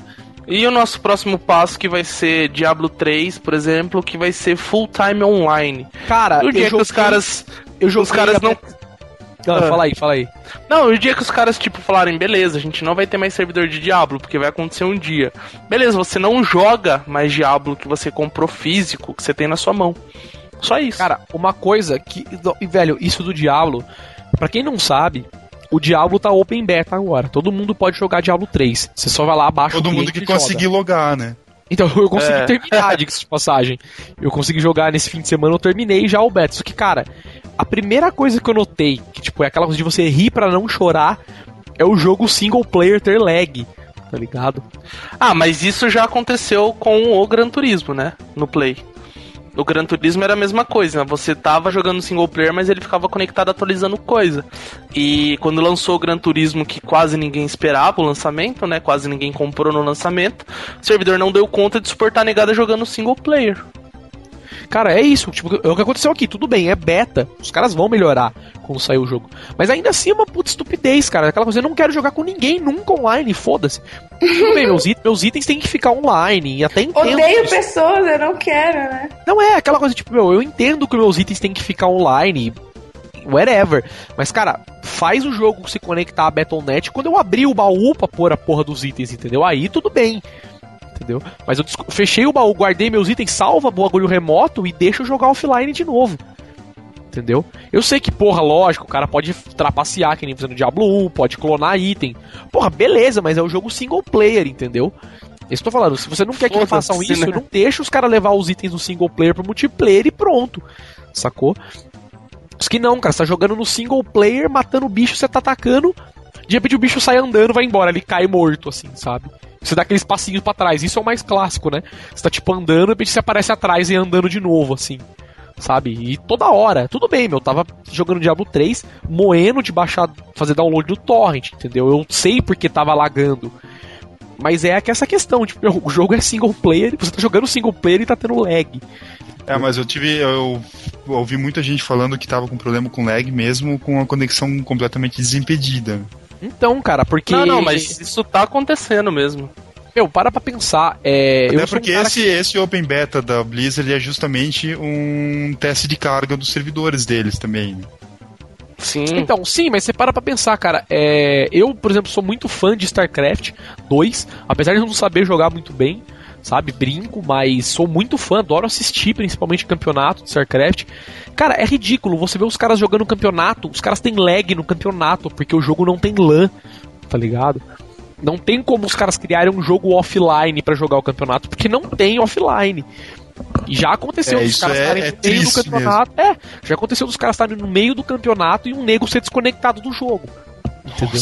E o nosso próximo passo que vai ser Diablo 3, por exemplo, que vai ser full time online. Cara, E o dia eu que os joguei- caras. eu os joguei caras não. Não, Ah. fala aí, fala aí. Não, o dia que os caras, tipo, falarem, beleza, a gente não vai ter mais servidor de Diablo, porque vai acontecer um dia. Beleza, você não joga mais Diablo que você comprou físico, que você tem na sua mão. Só isso. Cara, uma coisa que. E, velho, isso do Diablo, pra quem não sabe, o Diablo tá open beta agora. Todo mundo pode jogar Diablo 3. Você só vai lá, baixa Todo o mundo que e joga. conseguir logar, né? Então, eu consegui É. terminar, [laughs] diga-se de passagem. Eu consegui jogar nesse fim de semana, eu terminei já o beta. Só que, cara, a primeira coisa que eu notei, que tipo, é aquela coisa de você rir pra não chorar, é o jogo single player ter lag. Tá ligado? Ah, mas isso já aconteceu com o Gran Turismo, né? No Play. No Gran Turismo era a mesma coisa, né? Você tava jogando single player, mas ele ficava conectado atualizando coisa. E quando lançou o Gran Turismo, que quase ninguém esperava o lançamento, né? Quase ninguém comprou no lançamento, o servidor não deu conta de suportar a negada jogando single player. Cara, é isso. Tipo, é o que aconteceu aqui. Tudo bem, é beta. Os caras vão melhorar quando sair o jogo. Mas ainda assim é uma puta estupidez, cara. Aquela coisa, eu não quero jogar com ninguém nunca online, foda-se. Tudo bem, meus, it- meus itens têm que ficar online. E até entendo. Odeio isso. pessoas, eu não quero, né? Não é aquela coisa, tipo, meu, eu entendo que meus itens têm que ficar online. Whatever. Mas, cara, faz o jogo se conectar à Battle.net quando eu abrir o baú pra pôr a porra dos itens, entendeu? Aí tudo bem. Entendeu? Mas eu fechei o baú, guardei meus itens, salva o bagulho remoto e deixa eu jogar offline de novo. Entendeu? Eu sei que, porra, lógico, o cara pode trapacear, que nem fazendo Diablo 1, pode clonar item. Porra, beleza, mas é o jogo single player, entendeu? Isso que eu tô falando, se você não quer que Foda-se, façam isso, né? não deixa os caras levar os itens do single player pro multiplayer e pronto. Sacou? Os que não, cara, você tá jogando no single player, matando o bicho, você tá atacando, de repente o bicho sai andando, vai embora, ele cai morto, assim, sabe? Você dá aqueles passinhos pra trás, isso é o mais clássico, né? Você tá tipo andando, de repente você aparece atrás e andando de novo, assim. Sabe? E toda hora, tudo bem, meu. eu Tava jogando Diablo 3, moendo de baixar, fazer download do Torrent, entendeu? Eu sei porque tava lagando. Mas é essa questão, tipo, o jogo é single player, você tá jogando single player e tá tendo lag. É, mas eu tive. Eu ouvi muita gente falando que tava com problema com lag mesmo com a conexão completamente desimpedida. Então, cara, porque. Não, não, mas isso tá acontecendo mesmo. Meu, para pra pensar. É, Até eu sou um porque cara esse, esse Open Beta da Blizzard é justamente um teste de carga dos servidores deles também. Sim. Então, sim, mas você para pra pensar, cara. É, eu, por exemplo, sou muito fã de StarCraft 2, apesar de eu não saber jogar muito bem, sabe? Brinco, mas sou muito fã, adoro assistir, principalmente campeonato de StarCraft. Cara, é ridículo você ver os caras jogando campeonato, os caras têm lag no campeonato, porque o jogo não tem LAN, tá ligado? Não tem como os caras criarem um jogo offline pra jogar o campeonato, porque não tem offline. E já aconteceu É, dos caras é- estarem é no meio do campeonato. É, já aconteceu dos caras estarem no meio do campeonato e um nego ser desconectado do jogo. Entendeu?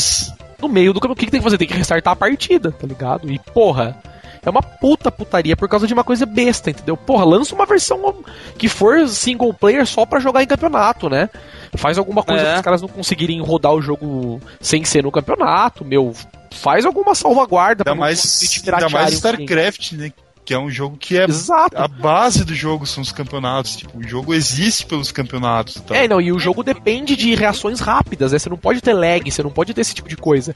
No meio do campeonato. O que, que tem que fazer? Tem que restartar a partida, tá ligado? E, porra, é uma puta putaria por causa de uma coisa besta, entendeu? Porra, lança uma versão que for single player só pra jogar em campeonato, né? Faz alguma coisa É. para os caras não conseguirem rodar o jogo sem ser no campeonato, meu. Faz alguma salvaguarda Ainda não mais, conseguir ainda mais StarCraft, né? Que é um jogo que é. Exato. A base do jogo são os campeonatos. Tipo, o jogo existe pelos campeonatos e tal. É, não, e o jogo depende de reações rápidas, né? Você não pode ter lag, você não pode ter esse tipo de coisa.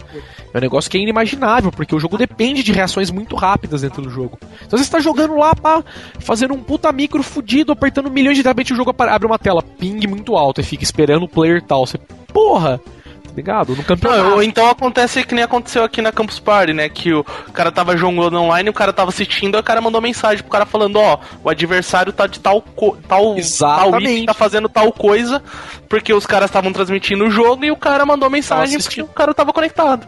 É um negócio que é inimaginável, porque o jogo depende de reações muito rápidas dentro do jogo. Então você está jogando lá, pá, fazendo um puta micro fudido, apertando milhões de de repente o jogo abre uma tela, ping muito alto, e fica esperando o player tal. Você, porra! Tá ligado? No Não, campeonato. ou então acontece que nem aconteceu aqui na Campus Party, né? Que o cara tava jogando online, o cara tava assistindo, o cara mandou mensagem pro cara falando, ó, o adversário tá de tal tal, tal Exatamente. item, tá fazendo tal coisa, porque os caras estavam transmitindo o jogo e o cara mandou mensagem porque o cara tava conectado.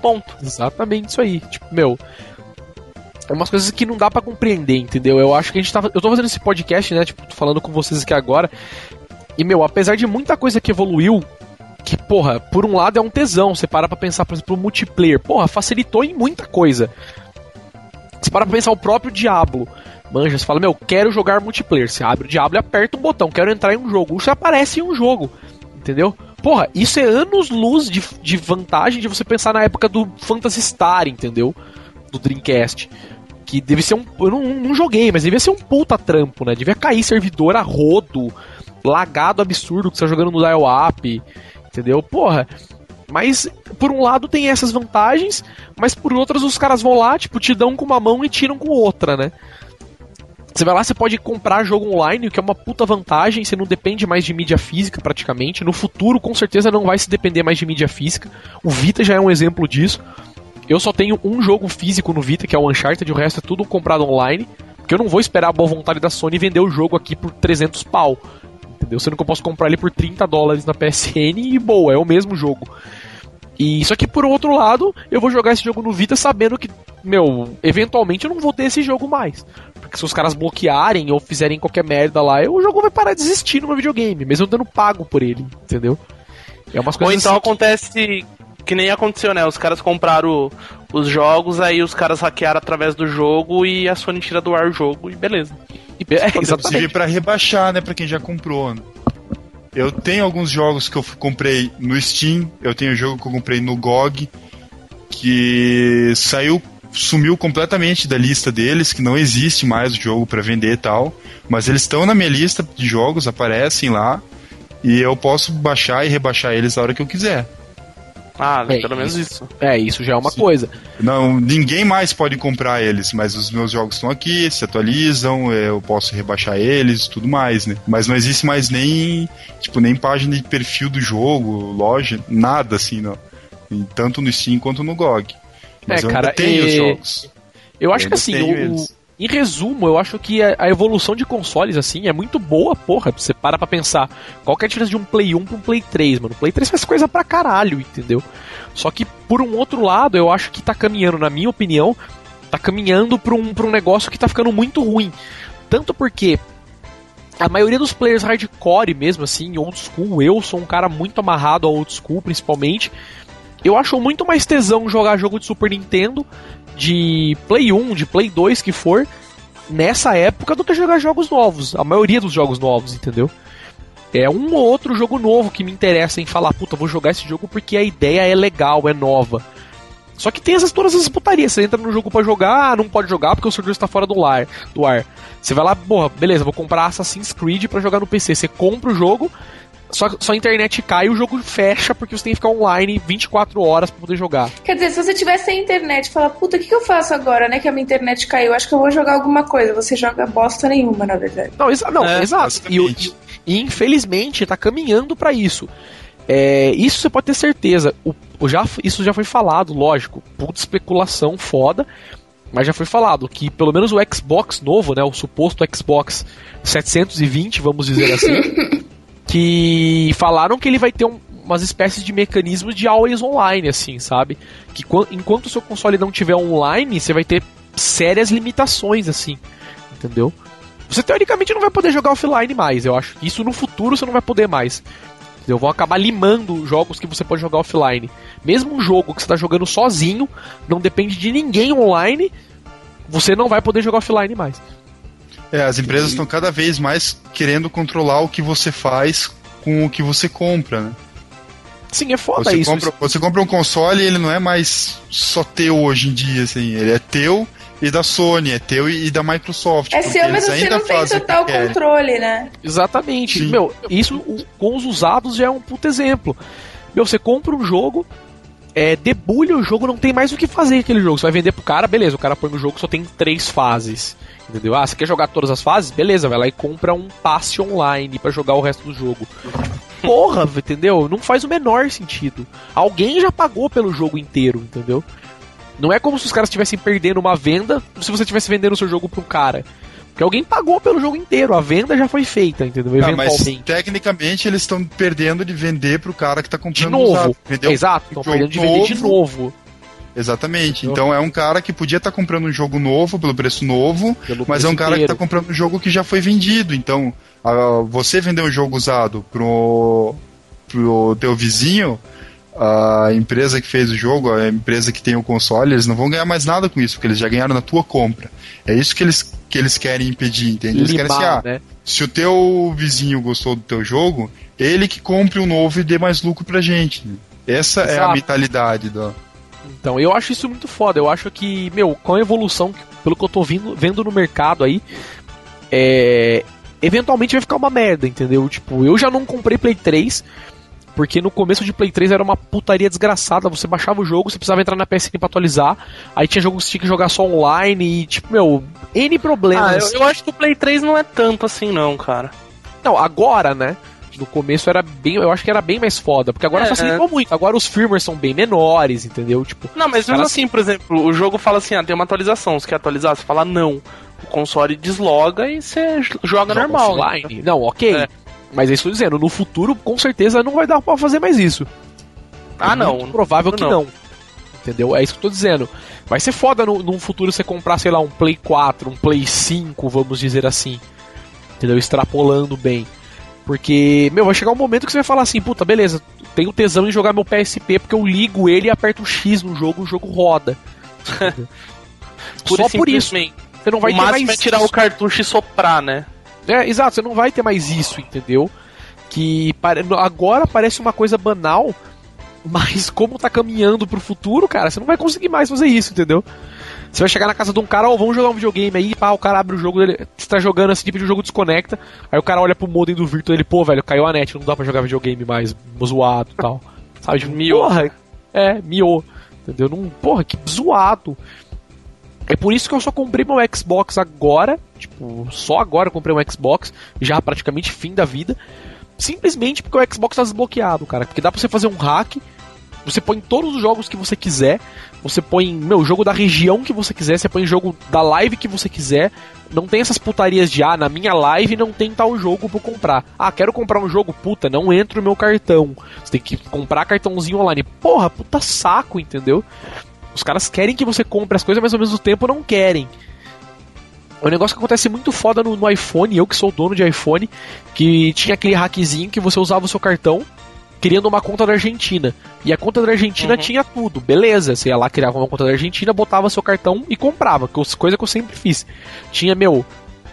Ponto. Exatamente isso aí. Tipo, meu. É umas coisas que não dá pra compreender, entendeu? Eu acho que a gente tava. Eu tô fazendo esse podcast, né? Tipo, falando com vocês aqui agora. E, meu, apesar de muita coisa que evoluiu, que, porra, por um lado é um tesão. Você para pra pensar, por exemplo, o multiplayer. Porra, facilitou em muita coisa. Você para pra pensar o próprio Diablo. Manja, você fala, meu, quero jogar multiplayer. Você abre o Diablo e aperta um botão, quero entrar em um jogo. Isso aparece em um jogo. Entendeu? Porra, isso é anos luz de, de vantagem de você pensar na época do Phantasy Star, entendeu? Do Dreamcast. Que deve ser um. Eu não, não joguei, mas devia ser um puta trampo, né? Devia cair servidor a rodo, lagado absurdo que você tá jogando no dial-up, entendeu? Porra. Mas, por um lado, tem essas vantagens, mas por outras, os caras vão lá, tipo, te dão com uma mão e tiram com outra, né? Você vai lá, você pode comprar jogo online, o que é uma puta vantagem, você não depende mais de mídia física praticamente. No futuro, com certeza, não vai se depender mais de mídia física. O Vita já é um exemplo disso. Eu só tenho um jogo físico no Vita, que é o Uncharted, o resto é tudo comprado online. Porque eu não vou esperar a boa vontade da Sony vender o jogo aqui por 300 pau. Entendeu? Sendo que eu posso comprar ele por 30 dólares na PSN e boa, é o mesmo jogo. E só que por outro lado, eu vou jogar esse jogo no Vita sabendo que, meu, eventualmente eu não vou ter esse jogo mais. Porque se os caras bloquearem ou fizerem qualquer merda lá, eu- o jogo vai parar de existir no meu videogame, mesmo dando pago por ele, entendeu? É umas Ou coisas então assim acontece que nem aconteceu, né? Os caras compraram os jogos, aí os caras hackearam através do jogo e a Sony tira do ar o jogo e beleza. É, [laughs] exatamente. pra rebaixar, né, pra quem já comprou. né? Eu tenho alguns jogos que eu comprei no Steam, eu tenho jogo que eu comprei no GOG, que saiu, sumiu completamente da lista deles, que não existe mais o jogo pra vender e tal, mas eles estão na minha lista de jogos, aparecem lá, e eu posso baixar e rebaixar eles a hora que eu quiser. Ah, É, pelo menos isso. É, isso já é uma Sim. coisa. Não, ninguém mais pode comprar eles, mas os meus jogos estão aqui, se atualizam, eu posso rebaixar eles, tudo mais, né? Mas não existe mais nem, tipo, nem página de perfil do jogo, loja, nada assim, não. Tanto no Steam quanto no GOG. Mas É, eu cara, ainda tenho os e- jogos. Eu acho Eu que assim, o- eles. Em resumo, eu acho que a, evolução de consoles, assim, é muito boa, porra. Você para pra pensar. Qual que é a diferença de um Play 1 pra um Play 3, mano? O Play 3 faz coisa pra caralho, entendeu? Só que, por um outro lado, eu acho que tá caminhando, na minha opinião, tá caminhando pra um, pra um negócio que tá ficando muito ruim. Tanto porque a maioria dos players hardcore mesmo, assim, old school, eu sou um cara muito amarrado ao old school, principalmente. Eu acho muito mais tesão jogar jogo de Super Nintendo, de Play 1, de Play 2, que for, nessa época do que jogar jogos novos. A maioria dos jogos novos, entendeu? É um ou outro jogo novo que me interessa em falar, puta, vou jogar esse jogo porque a ideia é legal, é nova. Só que tem essas, todas essas putarias. Você entra no jogo pra jogar, ah, não pode jogar porque o servidor está fora do, lar, do ar. Você vai lá, porra, beleza, vou comprar Assassin's Creed pra jogar no PC. Você compra o jogo, só, só a internet cai e o jogo fecha porque você tem que ficar online 24 horas pra poder jogar. Quer dizer, se você tivesse sem internet, fala, puta, o que, que eu faço agora, né? Que a minha internet caiu, acho que eu vou jogar alguma coisa. Você joga bosta nenhuma, na verdade. Não, exa não É, exato. E, basicamente. e, infelizmente tá caminhando pra isso. É, isso você pode ter certeza. O, o já, isso já foi falado, lógico. Puta especulação foda. Mas já foi falado que pelo menos o Xbox novo, né? O suposto Xbox 720, vamos dizer assim. [laughs] que falaram que ele vai ter um, umas espécies de mecanismos de always online, assim, sabe? Que enquanto o seu console não tiver online, você vai ter sérias limitações, assim. Entendeu? Você teoricamente não vai poder jogar offline mais, eu acho. Isso no futuro você não vai poder mais. Entendeu? Vão acabar limando jogos que você pode jogar offline. Mesmo um jogo que você está jogando sozinho, não depende de ninguém online, você não vai poder jogar offline mais. É, as empresas estão cada vez mais querendo controlar o que você faz com o que você compra, né? Sim, é foda você isso. Compra, isso. Você compra um console e ele não é mais só teu hoje em dia, assim. Ele é teu e da Sony, é teu e da Microsoft. É seu, mas você não tem total controle, né? Exatamente. Sim. Meu, isso com os usados já é um puto exemplo. Meu, você compra um jogo, é, debulha o jogo, não tem mais o que fazer aquele jogo. Você vai vender pro cara, beleza, o cara põe no jogo só tem três fases. Entendeu? Ah, você quer jogar todas as fases? Beleza, vai lá e compra um passe online para jogar o resto do jogo. Porra, entendeu? Não faz o menor sentido. Alguém já pagou pelo jogo inteiro, entendeu? Não é como se os caras estivessem perdendo uma venda se você estivesse vendendo o seu jogo pro cara. Porque alguém pagou pelo jogo inteiro, a venda já foi feita, entendeu? Ah, Eventualmente. mas tecnicamente eles estão perdendo de vender pro cara que tá comprando de novo. Exato, estão perdendo de vender de novo. Exatamente. Então é um cara que podia estar tá comprando um jogo novo pelo preço novo, pelo mas preço é um cara inteiro. que está comprando um jogo que já foi vendido. Então, uh, você vender um jogo usado pro, pro teu vizinho, a empresa que fez o jogo, a empresa que tem o console, eles não vão ganhar mais nada com isso, porque eles já ganharam na tua compra. É isso que eles, que eles querem impedir, entende? Eles Limar, querem assim, ah, né? se o teu vizinho gostou do teu jogo, ele que compre um novo e dê mais lucro pra gente. Essa Exato. é a mentalidade do. Então, eu acho isso muito foda. Eu acho que, meu, com a evolução, pelo que eu tô vindo, vendo no mercado aí, é. Eventualmente vai ficar uma merda, entendeu? Tipo, eu já não comprei Play 3 porque no começo de Play 3 era uma putaria desgraçada. Você baixava o jogo, você precisava entrar na PSN pra atualizar. Aí tinha jogos que você tinha que jogar só online e, tipo, meu, N problemas. Ah, eu, eu acho que o Play 3 não é tanto assim, não, cara. Não, agora, né? No começo era bem. Eu acho que era bem mais foda. Porque agora é, facilitou é. muito. Agora os firmwares são bem menores, entendeu? Tipo. Não, mas mesmo assim, por exemplo, o jogo fala assim: ah, tem uma atualização. Você quer atualizar? Você fala não. O console desloga e você joga, joga normal. Offline. Né? Não, ok. É. Mas é isso que eu dizendo, no futuro, com certeza, não vai dar pra fazer mais isso. Ah, é não. Muito provável que não. não. Entendeu? É isso que eu tô dizendo. Vai ser foda no, num futuro você comprar, sei lá, um Play 4, um Play 5, vamos dizer assim. Entendeu? Extrapolando bem. Porque, meu, vai chegar um momento que você vai falar assim, puta, beleza, tenho tesão em jogar meu PSP porque eu ligo ele e aperto o X no jogo, o jogo roda. [laughs] [laughs] Só por isso. Você não vai o ter mais é tirar o cartucho e soprar, né? É, exato, você não vai ter mais isso, entendeu? Que agora parece uma coisa banal, [laughs] mas como tá caminhando pro futuro, cara, você não vai conseguir mais fazer isso, entendeu? Você vai chegar na casa de um cara, ó, oh, vamos jogar um videogame aí, pá, o cara abre o jogo dele, você tá jogando esse tipo de jogo desconecta, aí o cara olha pro modem do Virtua e ele, pô, velho, caiu a net, não dá pra jogar videogame mais, zoado e tal. [laughs] Sabe, tipo, miou. Porra, é, miou. Entendeu? Não, porra, que zoado. É por isso que eu só comprei meu Xbox agora, tipo, só agora eu comprei um Xbox, já praticamente fim da vida. Simplesmente porque o Xbox tá desbloqueado, cara. Porque dá pra você fazer um hack, você põe todos os jogos que você quiser, você põe, meu, jogo da região que você quiser, você põe jogo da live que você quiser. Não tem essas putarias de, ah, na minha live não tem tal jogo pra comprar. Ah, quero comprar um jogo, puta, não entra no meu cartão. Você tem que comprar cartãozinho online. Porra, puta saco, entendeu? Os caras querem que você compre as coisas, mas ao mesmo tempo não querem. É um negócio que acontece muito foda no, no, iPhone, eu que sou dono de iPhone, que tinha aquele hackzinho que você usava o seu cartão criando uma conta da Argentina. E a conta da Argentina uhum. tinha tudo, beleza. Você ia lá, criava uma conta da Argentina, botava seu cartão e comprava, coisa que eu sempre fiz. Tinha, meu,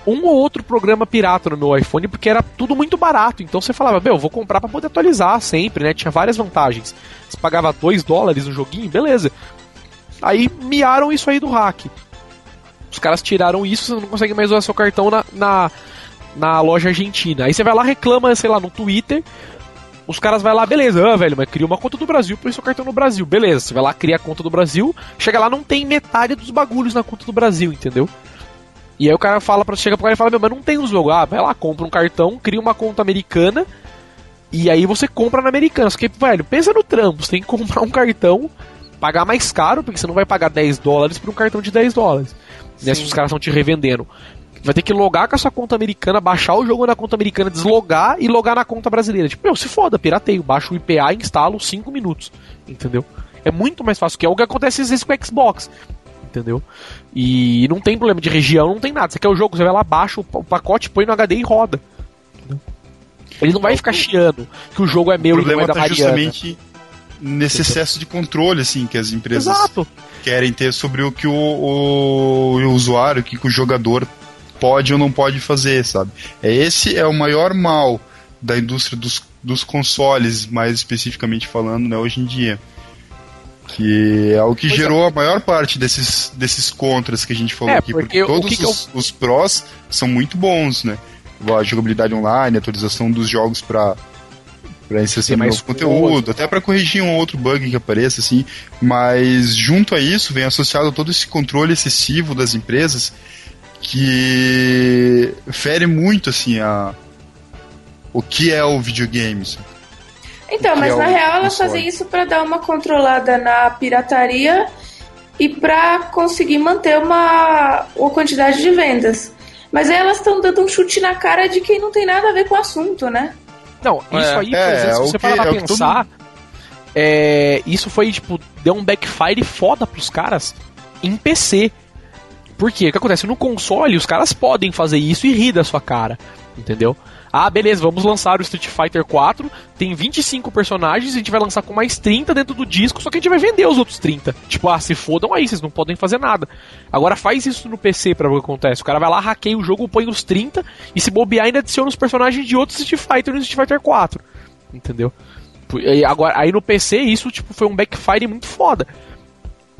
um ou outro programa pirata no meu iPhone, porque era tudo muito barato. Então você falava, meu, vou comprar para poder atualizar sempre, né? Tinha várias vantagens. Você pagava 2 dólares no joguinho, beleza. Aí miaram isso aí do hack. Os caras tiraram isso, você não consegue mais usar seu cartão na, na, na loja argentina. Aí você vai lá, reclama, sei lá, no Twitter. Os caras vai lá, beleza, ah, velho, mas cria uma conta do Brasil, põe seu cartão no Brasil. Beleza, você vai lá, cria a conta do Brasil, chega lá, não tem metade dos bagulhos na conta do Brasil, entendeu? E aí o cara fala para chega pro cara e fala, meu, mas não tem o jogo. Ah, vai lá, compra um cartão, cria uma conta americana E aí você compra na Americanas. Porque, velho, pensa no trampo. Você tem que comprar um cartão, pagar mais caro, porque você não vai pagar 10 dólares por um cartão de 10 dólares. Né, se os caras estão te revendendo. Vai ter que logar com a sua conta americana, baixar o jogo na conta americana, deslogar e logar na conta brasileira. Tipo, meu, se foda, pirateio. Baixo o IPA e instalo 5 minutos. Entendeu? É muito mais fácil, que é o que acontece às vezes com o Xbox. Entendeu? E não tem problema de região, não tem nada. Você quer o jogo, você vai lá, baixa o pacote, põe no HD e roda. Ele não vai ficar chiando que o jogo é meu o e não é da tá Mariana. justamente nesse excesso de controle, assim, que as empresas Exato. querem ter sobre o que o, o, o usuário, o que o jogador pode ou não pode fazer, sabe? É esse é o maior mal da indústria dos, dos consoles, mais especificamente falando, né, hoje em dia. Que é o que Pois é. gerou a maior parte desses, desses contras que a gente falou É, aqui. porque o todos que que eu- os, os prós são muito bons, né? A jogabilidade online, a atualização dos jogos para para inserção de mais novo conteúdo, até para corrigir um outro bug que apareça, assim. Mas junto a isso vem associado todo esse controle excessivo das empresas que fere muito assim a o que é o videogame. sabe? Então, mas é na o real elas fazem isso pra dar uma controlada na pirataria e pra conseguir manter uma, uma quantidade de vendas. Mas aí elas estão dando um chute na cara de quem não tem nada a ver com o assunto, né? Não, isso É, aí, por é, exemplo, é se você parar é pra todo pensar, é, isso foi, tipo, deu um backfire foda pros caras em PC. Por quê? O que acontece? No console, os caras podem fazer isso e rir da sua cara, entendeu? Ah, beleza, vamos lançar o Street Fighter 4, tem 25 personagens, a gente vai lançar com mais 30 dentro do disco, só que a gente vai vender os outros 30. Tipo, ah, se fodam aí, vocês não podem fazer nada. Agora faz isso no PC pra ver o que acontece. O cara vai lá, hackeia o jogo, põe os 30, e se bobear ainda adiciona os personagens de outros Street Fighter no Street Fighter 4. Entendeu? E agora, aí no PC isso tipo, foi um backfire muito foda.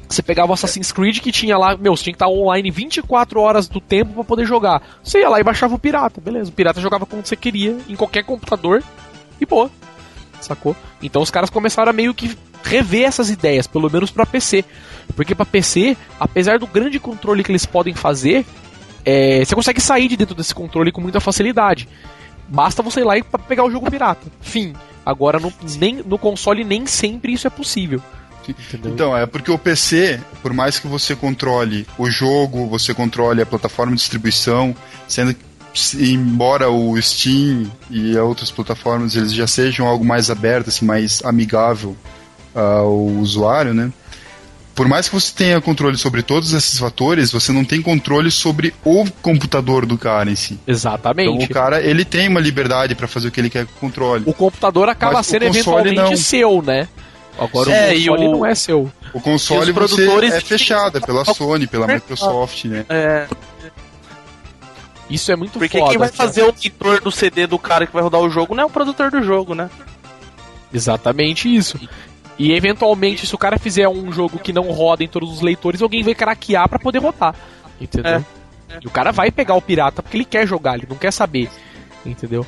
Você pegava o Assassin's Creed que tinha lá, meu, você tinha que estar online 24 horas do tempo pra poder jogar. Você ia lá e baixava o pirata, beleza. O pirata jogava quando você queria, em qualquer computador, e boa. Sacou? Então os caras começaram a meio que rever essas ideias, pelo menos pra PC. Porque pra PC, apesar do grande controle que eles podem fazer, é, você consegue sair de dentro desse controle com muita facilidade. Basta você ir lá e pegar o jogo pirata. Fim. Agora no, nem, no console nem sempre isso é possível. Entendeu? Então, é porque o PC, por mais que você controle o jogo, você controle a plataforma de distribuição, sendo que se- embora o Steam e outras plataformas eles já sejam algo mais aberto, assim, mais amigável ao usuário, né? Por mais que você tenha controle sobre todos esses fatores, você não tem controle sobre o computador do cara em si. Então Exatamente. o cara, ele tem uma liberdade para fazer o que ele quer com o controle. O computador acaba Mas sendo eventualmente não. seu, né? Agora É, o console o- não é seu. O console produtores é fechado, é pela Sony, pela Microsoft, né? É, Isso é muito porque foda. quem vai cara. fazer o leitor do CD do cara que vai rodar o jogo não é o produtor do jogo, né? Exatamente isso. E eventualmente, se o cara fizer um jogo que não roda em todos os leitores, alguém vai craquear pra poder rodar. Entendeu? E o cara vai pegar o pirata porque ele quer jogar, ele não quer saber. Entendeu?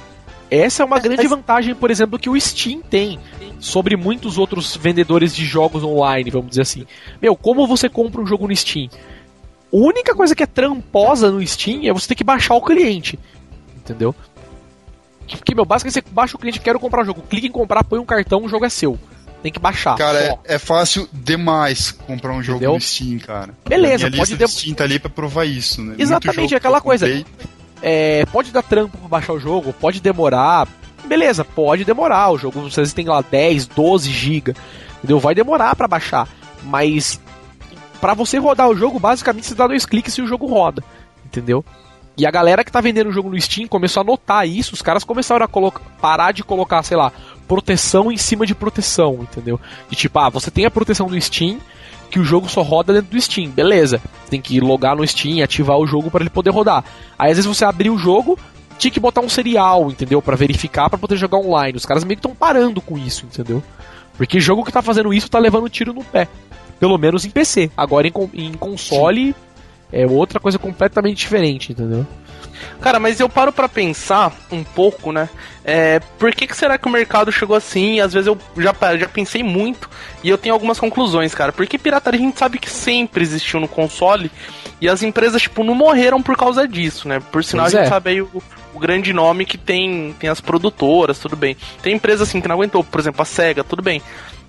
Essa é uma grande vantagem, por exemplo, que o Steam tem sobre muitos outros vendedores de jogos online, vamos dizer assim. Meu, como você compra um jogo no Steam? A única coisa que é tramposa no Steam é você ter que baixar o cliente. Entendeu? Porque, meu, basicamente você baixa o cliente, quero comprar um jogo, clica em comprar, põe um cartão, o jogo é seu. Tem que baixar. Cara, é, é fácil demais comprar um jogo Entendeu? no Steam, cara. Beleza, pode lista dem- do Steam tá ali pra provar isso, né? Exatamente, jogo aquela coisa. comprei, É, pode dar trampo pra baixar o jogo, pode demorar. Beleza, pode demorar. O jogo, vocês têm lá 10, 12 GB. Entendeu? Vai demorar pra baixar. Mas pra você rodar o jogo, basicamente você dá dois cliques e o jogo roda. Entendeu? E a galera que tá vendendo o jogo no Steam começou a notar isso, os caras começaram a parar de colocar, sei lá, proteção em cima de proteção, entendeu? De tipo, ah, você tem a proteção do Steam, que o jogo só roda dentro do Steam, beleza. Tem que logar no Steam, ativar o jogo para ele poder rodar. Aí às vezes você abrir o jogo, tinha que botar um serial, entendeu? Pra verificar, pra poder jogar online. Os caras meio que estão parando com isso, entendeu? Porque jogo que tá fazendo isso tá levando tiro no pé. Pelo menos em PC. Agora em, em console é outra coisa completamente diferente, entendeu? Cara, mas eu paro pra pensar um pouco, né? É, por que, que será que o mercado chegou assim? Às vezes eu já, já pensei muito e eu tenho algumas conclusões, cara. Porque pirataria a gente sabe que sempre existiu no console e as empresas, tipo, não morreram por causa disso, né? Por sinal, Pois a gente é. sabe aí o, o grande nome que tem, tem as produtoras, tudo bem. Tem empresa assim que não aguentou, por exemplo, a SEGA, tudo bem.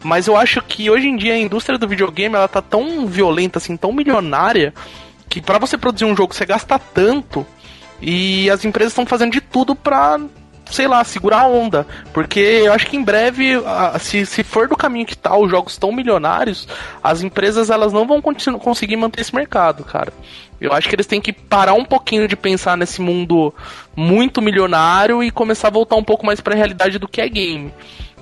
Mas eu acho que hoje em dia a indústria do videogame ela tá tão violenta, assim, tão milionária, que para você produzir um jogo você gasta tanto e as empresas estão fazendo de tudo pra, sei lá, segurar a onda. Porque eu acho que em breve, se, se for do caminho que tá, os jogos tão milionários, as empresas elas não vão conseguir manter esse mercado, cara. Eu acho que eles têm que parar um pouquinho de pensar nesse mundo muito milionário e começar a voltar um pouco mais para a realidade do que é game.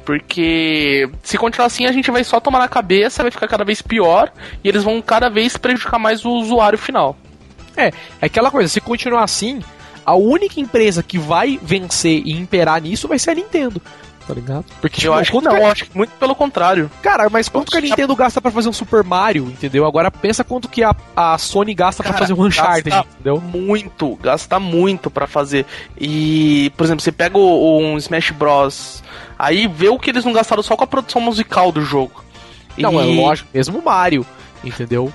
Porque se continuar assim, a gente vai só tomar na cabeça, vai ficar cada vez pior e eles vão cada vez prejudicar mais o usuário final. É, é aquela coisa, se continuar assim, a única empresa que vai vencer e imperar nisso vai ser a Nintendo. Tá ligado? Porque eu tipo, acho que não, eu acho que muito pelo contrário. Cara, mas quanto que a Nintendo gasta para fazer um Super Mario, entendeu? Agora pensa quanto que a, a Sony gasta para fazer um Uncharted, entendeu? Muito, gasta muito para fazer. E, por exemplo, você pega o, um Smash Bros. Aí vê o que eles não gastaram só com a produção musical do jogo. Não, e... é lógico, mesmo o Mario, entendeu?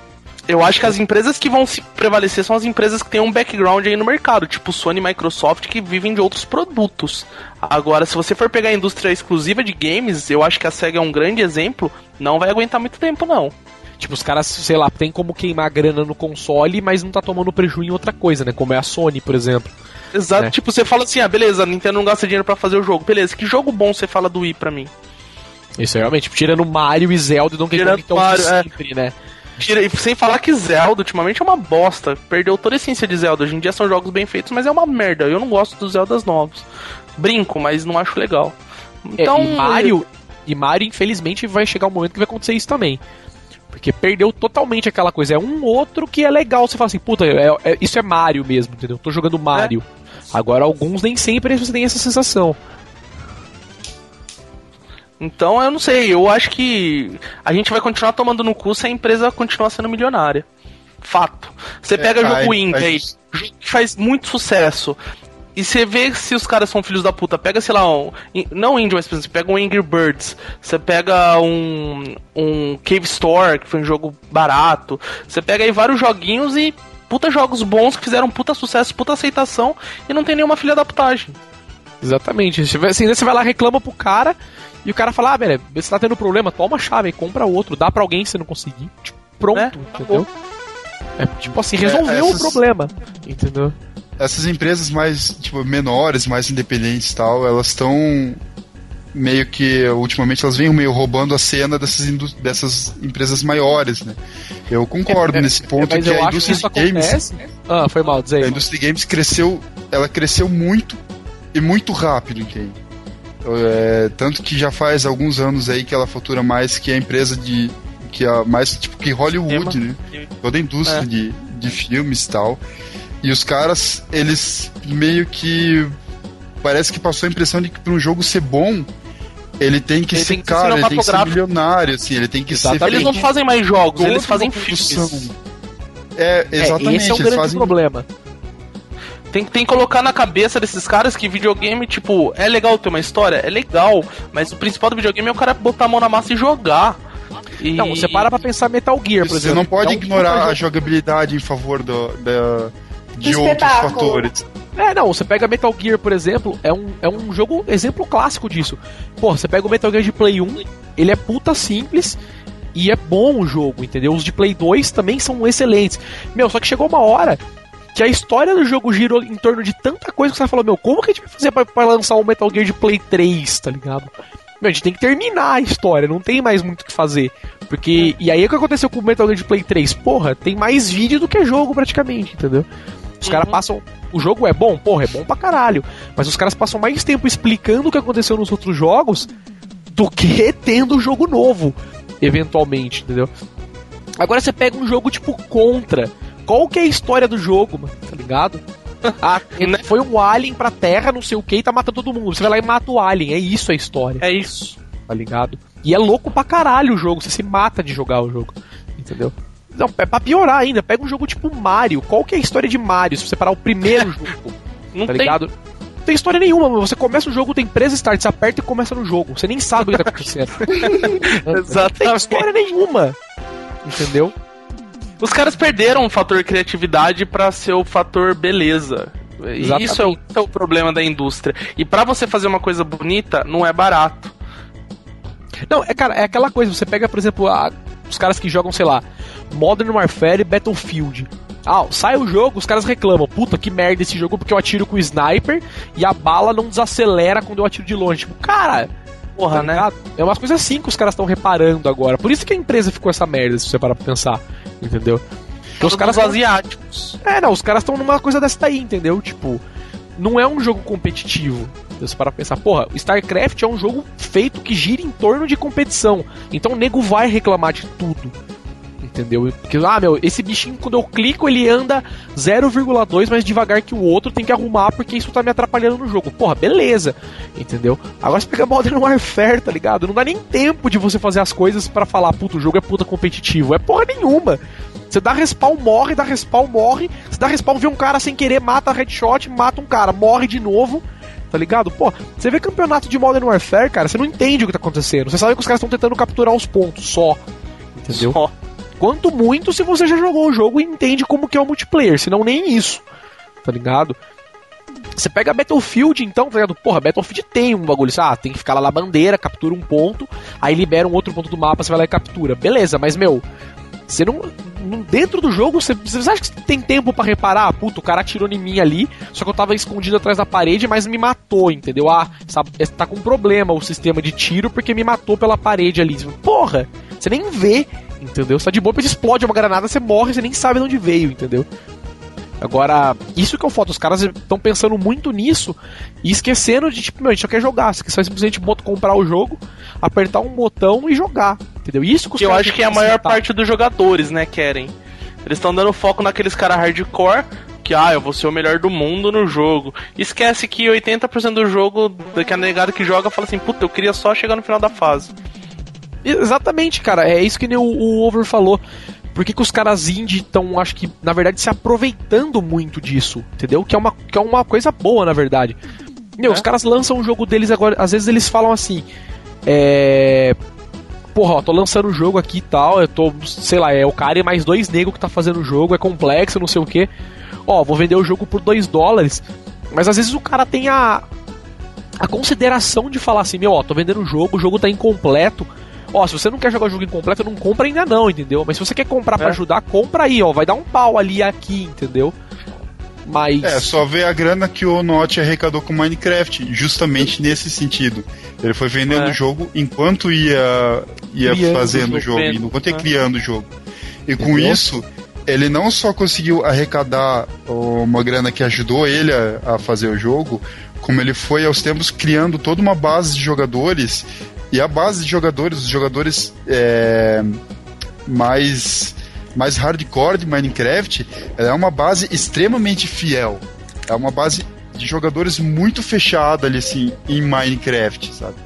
Eu acho que as empresas que vão se prevalecer são as empresas que têm um background aí no mercado, tipo Sony e Microsoft, que vivem de outros produtos. Agora, se você for pegar a indústria exclusiva de games, eu acho que a SEGA é um grande exemplo, não vai aguentar muito tempo, não. Tipo, os caras, sei lá, tem como queimar grana no console, mas não tá tomando prejuízo em outra coisa, né? Como é a Sony, por exemplo. Exato, né? tipo, você fala assim, ah, beleza, a Nintendo não gasta dinheiro para fazer o jogo. Beleza, que jogo bom você fala do Wii pra mim? Isso, realmente, tipo, tirando Mario e Zelda e Donkey Kong, então Mario, sempre, é... né? E sem falar que Zelda ultimamente é uma bosta. Perdeu toda a essência de Zelda. Hoje em dia são jogos bem feitos, mas é uma merda. Eu não gosto dos Zeldas novos. Brinco, mas não acho legal. Então, é, e Mario, e Mario, infelizmente, vai chegar um momento que vai acontecer isso também. Porque perdeu totalmente aquela coisa. É um outro que é legal. Você fala assim, puta, é, é, isso é Mario mesmo, entendeu? Tô jogando Mario. É. Agora, alguns nem sempre você tem essa sensação. Então eu não sei, eu acho que a gente vai continuar tomando no cu se a empresa continuar sendo milionária. Fato. Você é, pega é, jogo indie aí, jogo que faz muito sucesso. E você vê se os caras são filhos da puta. Pega, sei lá, um. Não indie, mas por exemplo, você pega um Angry Birds. Você pega um. Um Cave Store, que foi um jogo barato. Você pega aí vários joguinhos e. Puta jogos bons que fizeram puta sucesso, puta aceitação e não tem nenhuma filha da putagem. Exatamente. Assim, você vai lá reclama pro cara e o cara fala, ah, velho, você tá tendo problema, toma a chave, compra outro, dá pra alguém se não conseguir. Tipo, pronto, é, entendeu? É tipo assim, resolveu é, essas... o problema, entendeu? Essas empresas mais, tipo, menores, mais independentes e tal, elas estão meio que ultimamente elas vêm meio roubando a cena dessas, dessas empresas maiores, né? Eu concordo é, [laughs] é nesse ponto é, que a indústria que de games, ah, foi mal, dizer. A indústria de games cresceu, ela cresceu muito e muito rápido, entende? É, tanto que já faz alguns anos aí que ela fatura mais que a empresa de. que a mais tipo que Hollywood, né? Toda a indústria é. de, de filmes e tal. E os caras, eles meio que. Parece que passou a impressão de que para um jogo ser bom, ele tem que ele ser tem que cara, ele tem que ser milionário, assim, ele tem que exatamente. ser. Eles não fazem mais jogos, eles fazem filmes. É, exatamente. É, esse é o grande fazem... problema. Tem, tem que colocar na cabeça desses caras que videogame, tipo, é legal ter uma história? É legal, mas o principal do videogame é o cara botar a mão na massa e jogar. E... Não, você para pra pensar Metal Gear, por exemplo. Você não pode é um ignorar a jogabilidade em favor do, da, de outros fatores. É, não, você pega Metal Gear, por exemplo, é um, é um jogo exemplo clássico disso. Pô, você pega o Metal Gear de Play 1, ele é puta simples e é bom o jogo, entendeu? Os de Play 2 também são excelentes. Meu, só que chegou uma hora que a história do jogo girou em torno de tanta coisa que você falou, meu, como que a gente vai fazer pra, pra lançar um Metal Gear de Play 3, tá ligado? Meu, a gente tem que terminar a história, não tem mais muito o que fazer. Porque. E aí o que aconteceu com o Metal Gear de Play 3? Porra, tem mais vídeo do que jogo praticamente, entendeu? Os uhum. caras passam. O jogo é bom? Porra, é bom pra caralho. Mas os caras passam mais tempo explicando o que aconteceu nos outros jogos do que tendo o jogo novo, eventualmente, entendeu? Agora você pega um jogo tipo Contra, qual que é a história do jogo, mano? Tá ligado? [laughs] Ah, foi um alien pra terra, não sei o que, e tá matando todo mundo. Você vai lá e mata o alien. É isso a história. É isso. Tá ligado? E é louco pra caralho o jogo. Você se mata de jogar o jogo. Entendeu? Não, é pra piorar ainda. Pega um jogo tipo Mario. Qual que é a história de Mario? Se você parar o primeiro [laughs] jogo. Não tá tem. ligado? Não tem história nenhuma, mano. Você começa o jogo, tem presa start, você aperta e começa no jogo. Você nem sabe o que tá acontecendo. Exatamente. [laughs] Não tem história nenhuma. Entendeu? Os caras perderam o fator criatividade para ser o fator beleza. E Isso é o, é o problema da indústria. E para você fazer uma coisa bonita, não é barato. Não, é, cara, é aquela coisa, você pega, por exemplo, a, os caras que jogam, sei lá, Modern Warfare e Battlefield. Ah, sai o jogo, os caras reclamam. Puta, que merda esse jogo porque eu atiro com o sniper e a bala não desacelera quando eu atiro de longe. Tipo, cara, porra, tá né? É umas coisas assim que os caras estão reparando agora. Por isso que a empresa ficou essa merda, se você parar pra pensar. Entendeu? Porque os caras tão... asiáticos. É, não, os caras estão numa coisa dessa daí, entendeu? Tipo, não é um jogo competitivo. Você para pensar, porra, StarCraft é um jogo feito que gira em torno de competição. Então o nego vai reclamar de tudo entendeu? Porque, ah, meu, esse bichinho, quando eu clico, ele anda 0,2 mais devagar que o outro, tem que arrumar porque isso tá me atrapalhando no jogo. Porra, beleza, entendeu? Agora você pega Modern Warfare, tá ligado? Não dá nem tempo de você fazer as coisas para falar, puto, o jogo é puta competitivo. É porra nenhuma. Você dá respawn, morre, dá respawn, morre. Você dá respawn, vê um cara sem querer, mata headshot, mata um cara, morre de novo tá ligado? Pô, você vê campeonato de Modern Warfare, cara, você não entende o que tá acontecendo. Você sabe que os caras estão tentando capturar os pontos só. Entendeu? Só. Quanto muito se você já jogou o jogo e entende como que é o multiplayer, senão nem isso. Tá ligado? Você pega Battlefield, então, tá ligado? Porra, Battlefield tem um bagulho, assim, ah, tem que ficar lá na bandeira, captura um ponto, aí libera um outro ponto do mapa, você vai lá e captura. Beleza, mas, meu, você não. Dentro do jogo, você, você acha que tem tempo para reparar? Puta, o cara atirou em mim ali, só que eu tava escondido atrás da parede, mas me matou, entendeu? Ah, sabe, tá com problema o sistema de tiro porque me matou pela parede ali. Porra, você nem vê entendeu? Você tá de boa, depois explode uma granada, você morre, você nem sabe de onde veio, entendeu? Agora, isso que eu foto, os caras estão pensando muito nisso e esquecendo de, tipo, meu, a gente só quer jogar, você só simplesmente comprar o jogo, apertar um botão e jogar, entendeu? Isso que, que eu acho que é a maior parte dos jogadores, né, querem. Eles estão dando foco naqueles caras hardcore que, ah, eu vou ser o melhor do mundo no jogo. Esquece que 80% do jogo, que a negada que joga, fala assim, puta, eu queria só chegar no final da fase. Exatamente, cara. É isso que o, o Over falou. Por que, que os caras indie estão, acho que, na verdade, se aproveitando muito disso, entendeu? Que é uma, que é uma coisa boa, na verdade. Meu, é? os caras lançam o jogo deles agora, às vezes eles falam assim, é... Porra, ó, tô lançando o jogo aqui e tal, eu tô, sei lá, é o cara e mais dois negros que tá fazendo o jogo, é complexo, não sei o que. Ó, vou vender o jogo por dois dólares. Mas às vezes o cara tem a, a consideração de falar assim, meu, ó, tô vendendo o jogo, o jogo tá incompleto, Ó, se você não quer jogar o jogo incompleto, não compra ainda não, entendeu? Mas se você quer comprar é. para ajudar, compra aí, ó. Vai dar um pau ali aqui, entendeu? Mas. É, só ver a grana que o Notch arrecadou com Minecraft, justamente nesse sentido. Ele foi vendendo é. o jogo enquanto ia, ia fazendo o jogo, vendo, enquanto ia é. criando o jogo. E com Entendeu? isso, ele não só conseguiu arrecadar uma grana que ajudou ele a, a, fazer o jogo, como ele foi aos tempos criando toda uma base de jogadores e a base de jogadores, os jogadores é, mais, mais hardcore de Minecraft, é uma base extremamente fiel. É uma base de jogadores muito fechada ali, assim, em Minecraft, sabe?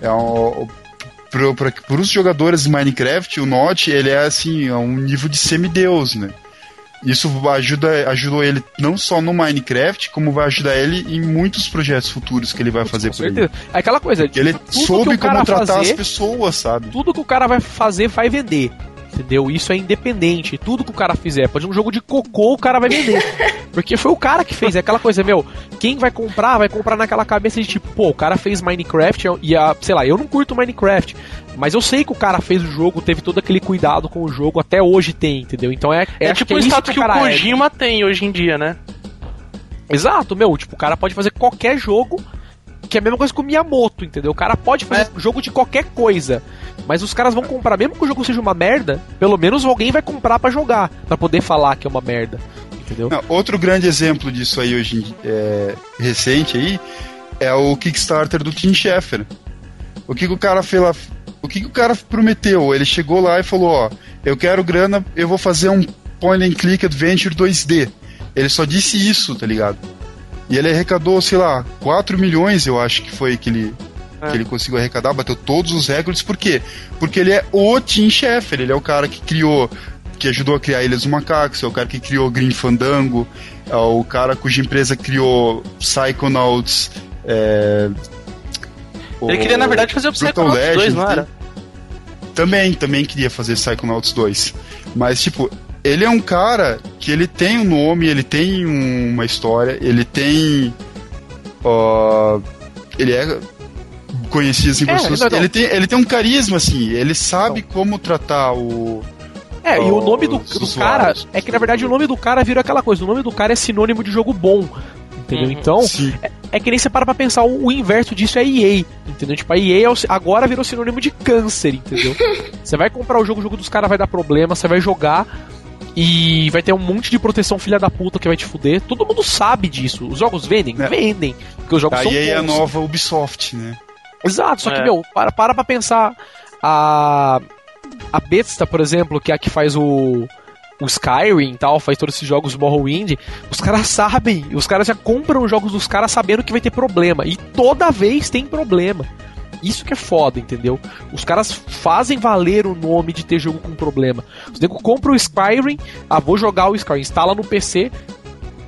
É um, para os jogadores de Minecraft, o Notch, ele é assim, é um nível de semideus, né? Isso ajuda, ajudou ele não só no Minecraft, como vai ajudar ele em muitos projetos futuros que ele vai fazer Com por certeza. aí. É aquela coisa, ele soube como tratar fazer, as pessoas, sabe? Tudo que o cara vai fazer vai vender. Entendeu? Isso é independente. Tudo que o cara fizer, pode um jogo de cocô, o cara vai vender. [laughs] Porque foi o cara que fez. É aquela coisa, meu, quem vai comprar, vai comprar naquela cabeça de tipo, pô, o cara fez Minecraft e a, sei lá, eu não curto Minecraft. Mas eu sei que o cara fez o jogo, teve todo aquele cuidado com o jogo, até hoje tem, entendeu? Então é. É, é tipo o é status que, que o é. Kojima é. tem hoje em dia, né? Exato, meu, tipo, o cara pode fazer qualquer jogo que é a mesma coisa com o Miyamoto, entendeu? O cara pode fazer é. jogo de qualquer coisa, mas os caras vão comprar, mesmo que o jogo seja uma merda, pelo menos alguém vai comprar para jogar, para poder falar que é uma merda, entendeu? Não, outro grande exemplo disso aí hoje é, recente aí é o Kickstarter do Tim Schafer. O que, que o cara fez lá? O que, que o cara prometeu? Ele chegou lá e falou: Ó, eu quero grana, eu vou fazer um point and click adventure 2D. Ele só disse isso, tá ligado? E ele arrecadou, sei lá, 4 milhões, eu acho que foi que ele, é. que ele conseguiu arrecadar, bateu todos os recordes. Por quê? Porque ele é o Tim Schafer, ele é o cara que criou, que ajudou a criar Ilhas do Macacos, é o cara que criou Green Fandango, é o cara cuja empresa criou Psychonauts. É, ele queria, na verdade, fazer o Psychonauts 2, não era? Também, também queria fazer Psychonauts 2. Mas, tipo, ele é um cara que ele tem um nome, ele tem um- uma história, ele tem. ó, ele é conhecido assim por É, pessoas. não, não. Ele, tem, ele tem um carisma, assim, ele sabe como tratar o. É, e o nome do, do cara. É que na verdade o nome do cara vira aquela coisa. O nome do cara é sinônimo de jogo bom. Entendeu? Uhum. Então, Sim. é que nem você para pra pensar, o, o inverso disso é a EA, entendeu? Tipo, a EA é o agora virou sinônimo de câncer, entendeu? [laughs] você vai comprar o jogo, o jogo dos caras vai dar problema, você vai jogar e vai ter um monte de proteção filha da puta que vai te fuder. Todo mundo sabe disso. Os jogos vendem? É. Vendem. Porque os jogos são Aí é a nova Ubisoft, né? Exato, só que, É. meu, para, para pra pensar. A. A Bethesda, por exemplo, que é a que faz o. O Skyrim e tal, faz todos esses jogos Morrowind, os caras sabem, os caras já compram os jogos dos caras sabendo que vai ter problema. E toda vez tem problema. Isso que é foda, entendeu? Os caras fazem valer o nome de ter jogo com problema. Os nego compra o Skyrim, ah, vou jogar o Skyrim, instala no PC,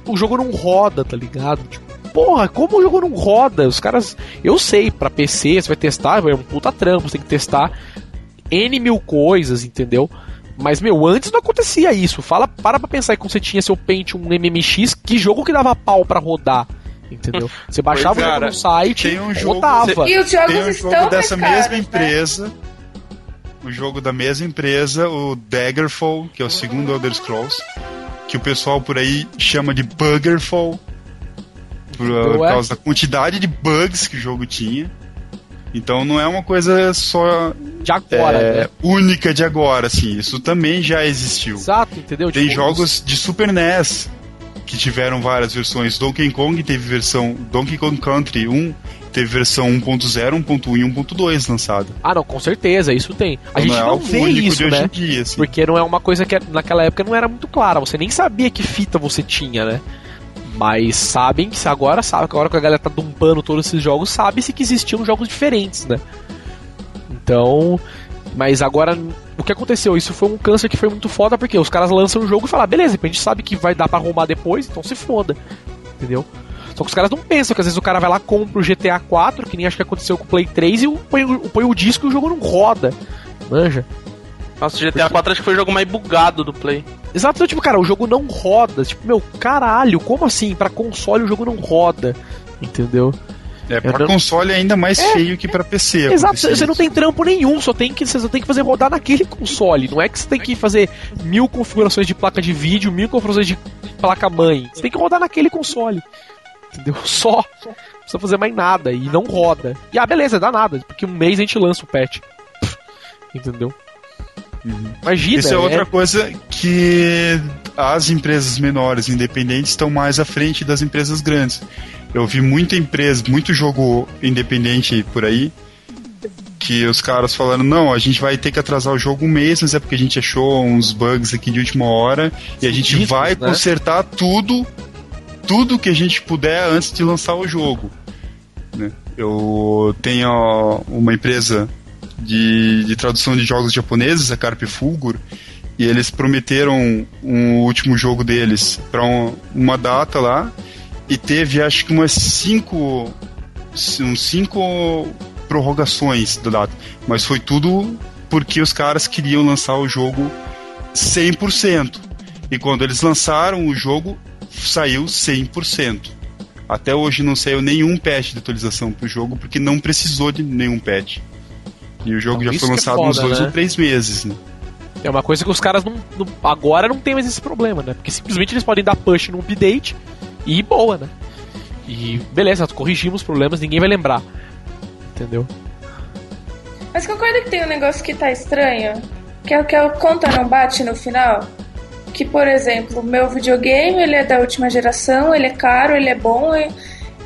o jogo não roda, tá ligado? Tipo, porra, como o jogo não roda? Os caras. Eu sei, pra PC, você vai testar, é um puta trampo, você tem que testar N mil coisas, entendeu? Mas, meu, antes não acontecia isso. Fala, para pra pensar aí quando você tinha seu Pentium MMX, que jogo que dava pau pra rodar, entendeu? Você baixava Pois, o jogo cara, no site, tem um jogo- rodava. E os jogos Tem um jogo mais dessa caros, mesma né? empresa. O jogo da mesma empresa, o Daggerfall, que é o segundo Elder Scrolls, que o pessoal por aí chama de Buggerfall, por, por Ué? causa da quantidade de bugs que o jogo tinha. Então não é uma coisa só De agora, é, né? única de agora, assim. Isso também já existiu. Exato, entendeu? Tem Tipo, jogos de Super NES que tiveram várias versões. Donkey Kong teve versão. Donkey Kong Country 1 teve versão 1.0, 1.1 e 1.2 lançada. Ah, não, com certeza, isso tem. A Então gente não é não algo vê isso, né? dia, assim. Porque não é uma coisa que naquela época não era muito clara. Você nem sabia que fita você tinha, né? Mas sabem que agora sabe, agora que a galera tá dumpando todos esses jogos, sabe-se que existiam jogos diferentes, né? Então. Mas agora, o que aconteceu? Isso foi um câncer que foi muito foda, porque os caras lançam o jogo e falam, "Ah, beleza, a gente sabe que vai dar pra arrumar depois, então se foda. Entendeu? Só que os caras não pensam que às vezes o cara vai lá, compra o GTA 4, que nem acho que aconteceu com o Play 3, e o- põe, o- põe o disco e o jogo não roda. Manja? Nossa, o GTA 4 acho que foi o jogo mais bugado do Play. Exato, então, tipo, cara, o jogo não roda. Tipo, meu, caralho, como assim? Pra console o jogo não roda. Entendeu? É, pra não- console é ainda mais feio que pra PC. Exato, acontecer você não tem trampo nenhum, só tem que, você só tem que fazer rodar naquele console. Não é que você tem que fazer mil configurações de placa de vídeo, mil configurações de placa mãe. Você tem que rodar naquele console. Entendeu? [laughs] Só. Não precisa fazer mais nada. E não roda. E ah, beleza, dá nada. Porque um mês a gente lança o patch. [laughs] Entendeu? Imagina. Isso é é- outra coisa que as empresas menores, independentes, estão mais à frente das empresas grandes. Eu vi muita empresa, muito jogo independente por aí, que os caras falando, não, a gente vai ter que atrasar o jogo um mês, mas é porque a gente achou uns bugs aqui de última hora e a gente Discos, vai né? consertar tudo, tudo que a gente puder antes de lançar o jogo. né? Eu tenho uma empresa de, de tradução de jogos japoneses, a Carpe Fulgur, e eles prometeram um último jogo deles para uma data lá, e teve acho que umas cinco, uns cinco prorrogações da data, mas foi tudo porque os caras queriam lançar o jogo 100%. E quando eles lançaram o jogo, saiu 100%. Até hoje não saiu nenhum patch de atualização pro jogo, porque não precisou de nenhum patch. E o jogo Então, já foi é lançado uns foda, dois né? ou três meses, né? É uma coisa que os caras não, não- agora não tem mais esse problema, né? Porque simplesmente eles podem dar push num update e boa, né? E beleza, corrigimos os problemas, ninguém vai lembrar. Entendeu? Mas concorda que tem um negócio que tá estranho? Que é o que a conta não bate no final? Que, por exemplo, meu videogame ele é da última geração, ele é caro, ele é bom e,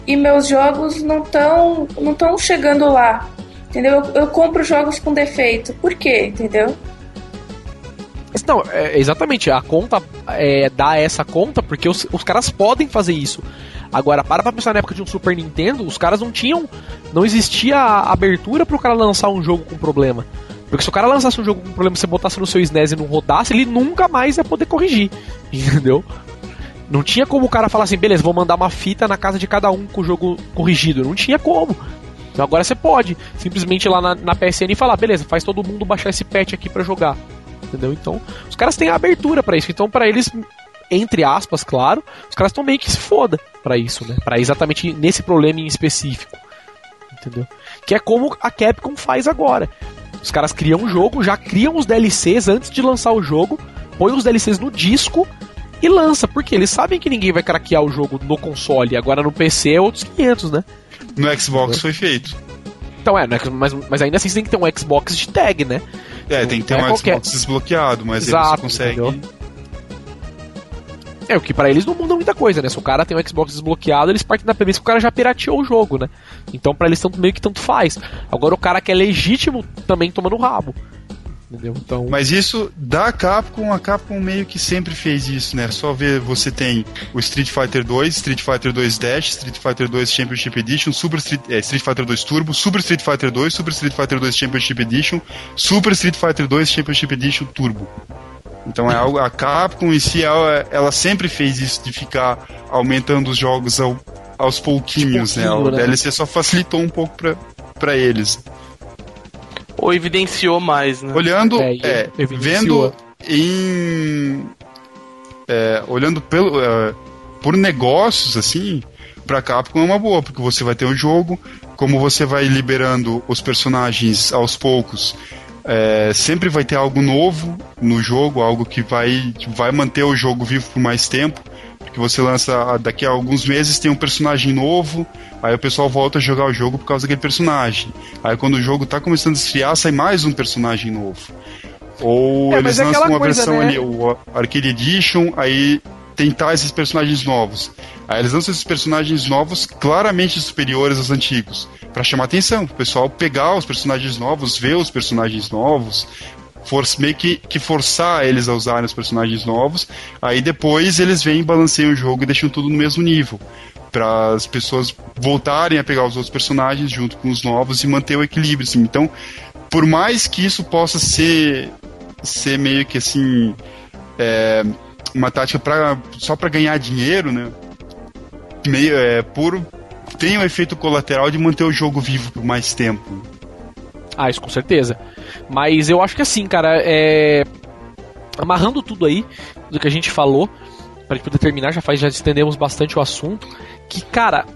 e meus jogos não estão não tão chegando lá. Entendeu? Eu, eu compro jogos com defeito. Por quê? Entendeu? Não, é, exatamente, a conta é, dá essa conta porque os, os caras podem fazer isso. Agora, para pra pensar na época de um Super Nintendo, os caras não tinham. Não existia abertura pro cara lançar um jogo com problema. Porque se o cara lançasse um jogo com problema você botasse no seu SNES e não rodasse, ele nunca mais ia poder corrigir. [laughs] Entendeu? Não tinha como o cara falar assim, beleza, vou mandar uma fita na casa de cada um com o jogo corrigido. Não tinha como. Então agora você pode simplesmente ir lá na, na PSN e falar, beleza, faz todo mundo baixar esse patch aqui pra jogar. Entendeu? Então, os caras têm a abertura pra isso. Então, pra eles, entre aspas, claro, os caras estão meio que se foda pra isso, né? Pra exatamente nesse problema em específico. Entendeu? Que é como a Capcom faz agora. Os caras criam um jogo, já criam os DLCs antes de lançar o jogo, põe os DLCs no disco e lança, porque eles sabem que ninguém vai craquear o jogo no console, agora no PC é outros 500, né? No Xbox foi feito. Então é, né, mas, mas ainda assim você tem que ter um Xbox de tag, né? É, tem que ter Não um é qualquer- Xbox desbloqueado, mas Exato, eles conseguem. entendeu? É, o que pra eles não muda muita coisa, né? Se o cara tem um Xbox desbloqueado, eles partem da premissa que o cara já pirateou o jogo, né? Então pra eles tanto meio que tanto faz. Agora o cara que é legítimo também toma no rabo. Entendeu? Então. Mas isso da Capcom, a Capcom meio que sempre fez isso, né? Só ver, você tem o Street Fighter 2, Street Fighter 2 Dash, Street Fighter 2 Championship Edition, Super Street, é, Street Fighter 2 Turbo, Super Street Fighter 2, Super Street Fighter 2 Championship Edition, Super Street Fighter 2 Championship Edition Turbo. Então é algo, a Capcom em si, ela, ela sempre fez isso de ficar aumentando os jogos ao- aos pouquinhos, né? pouquinho, O né? DLC só facilitou um pouco pra, pra eles. Ou evidenciou mais, né? Olhando, É, é, vendo em. é, olhando pelo, é, por negócios, assim, pra Capcom é uma boa, porque você vai ter um jogo, como você vai liberando os personagens aos poucos, é, sempre vai ter algo novo no jogo, algo que vai, que vai manter o jogo vivo por mais tempo. Porque você lança daqui a alguns meses tem um personagem novo, aí o pessoal volta a jogar o jogo por causa daquele personagem. Aí quando o jogo tá começando a esfriar, sai mais um personagem novo. Ou É, eles é lançam uma coisa, versão né? ali, o Arcade Edition, aí tem tais esses personagens novos. Aí eles lançam esses personagens novos claramente superiores aos antigos, Pra chamar atenção, o pessoal pegar os personagens novos, ver os personagens novos, meio que, que forçar eles a usarem os personagens novos, aí depois eles vêm, balanceiam o jogo e deixam tudo no mesmo nível. Para as pessoas voltarem a pegar os outros personagens junto com os novos e manter o equilíbrio. Assim. Então, por mais que isso possa ser, ser meio que assim. é, uma tática pra, só para ganhar dinheiro, né? Meio, é, por, tem o efeito colateral de manter o jogo vivo por mais tempo. Ah, isso com certeza. Mas eu acho que assim, cara, é. Amarrando tudo aí do que a gente falou, pra gente poder terminar, já faz, já estendemos bastante o assunto. Que, cara,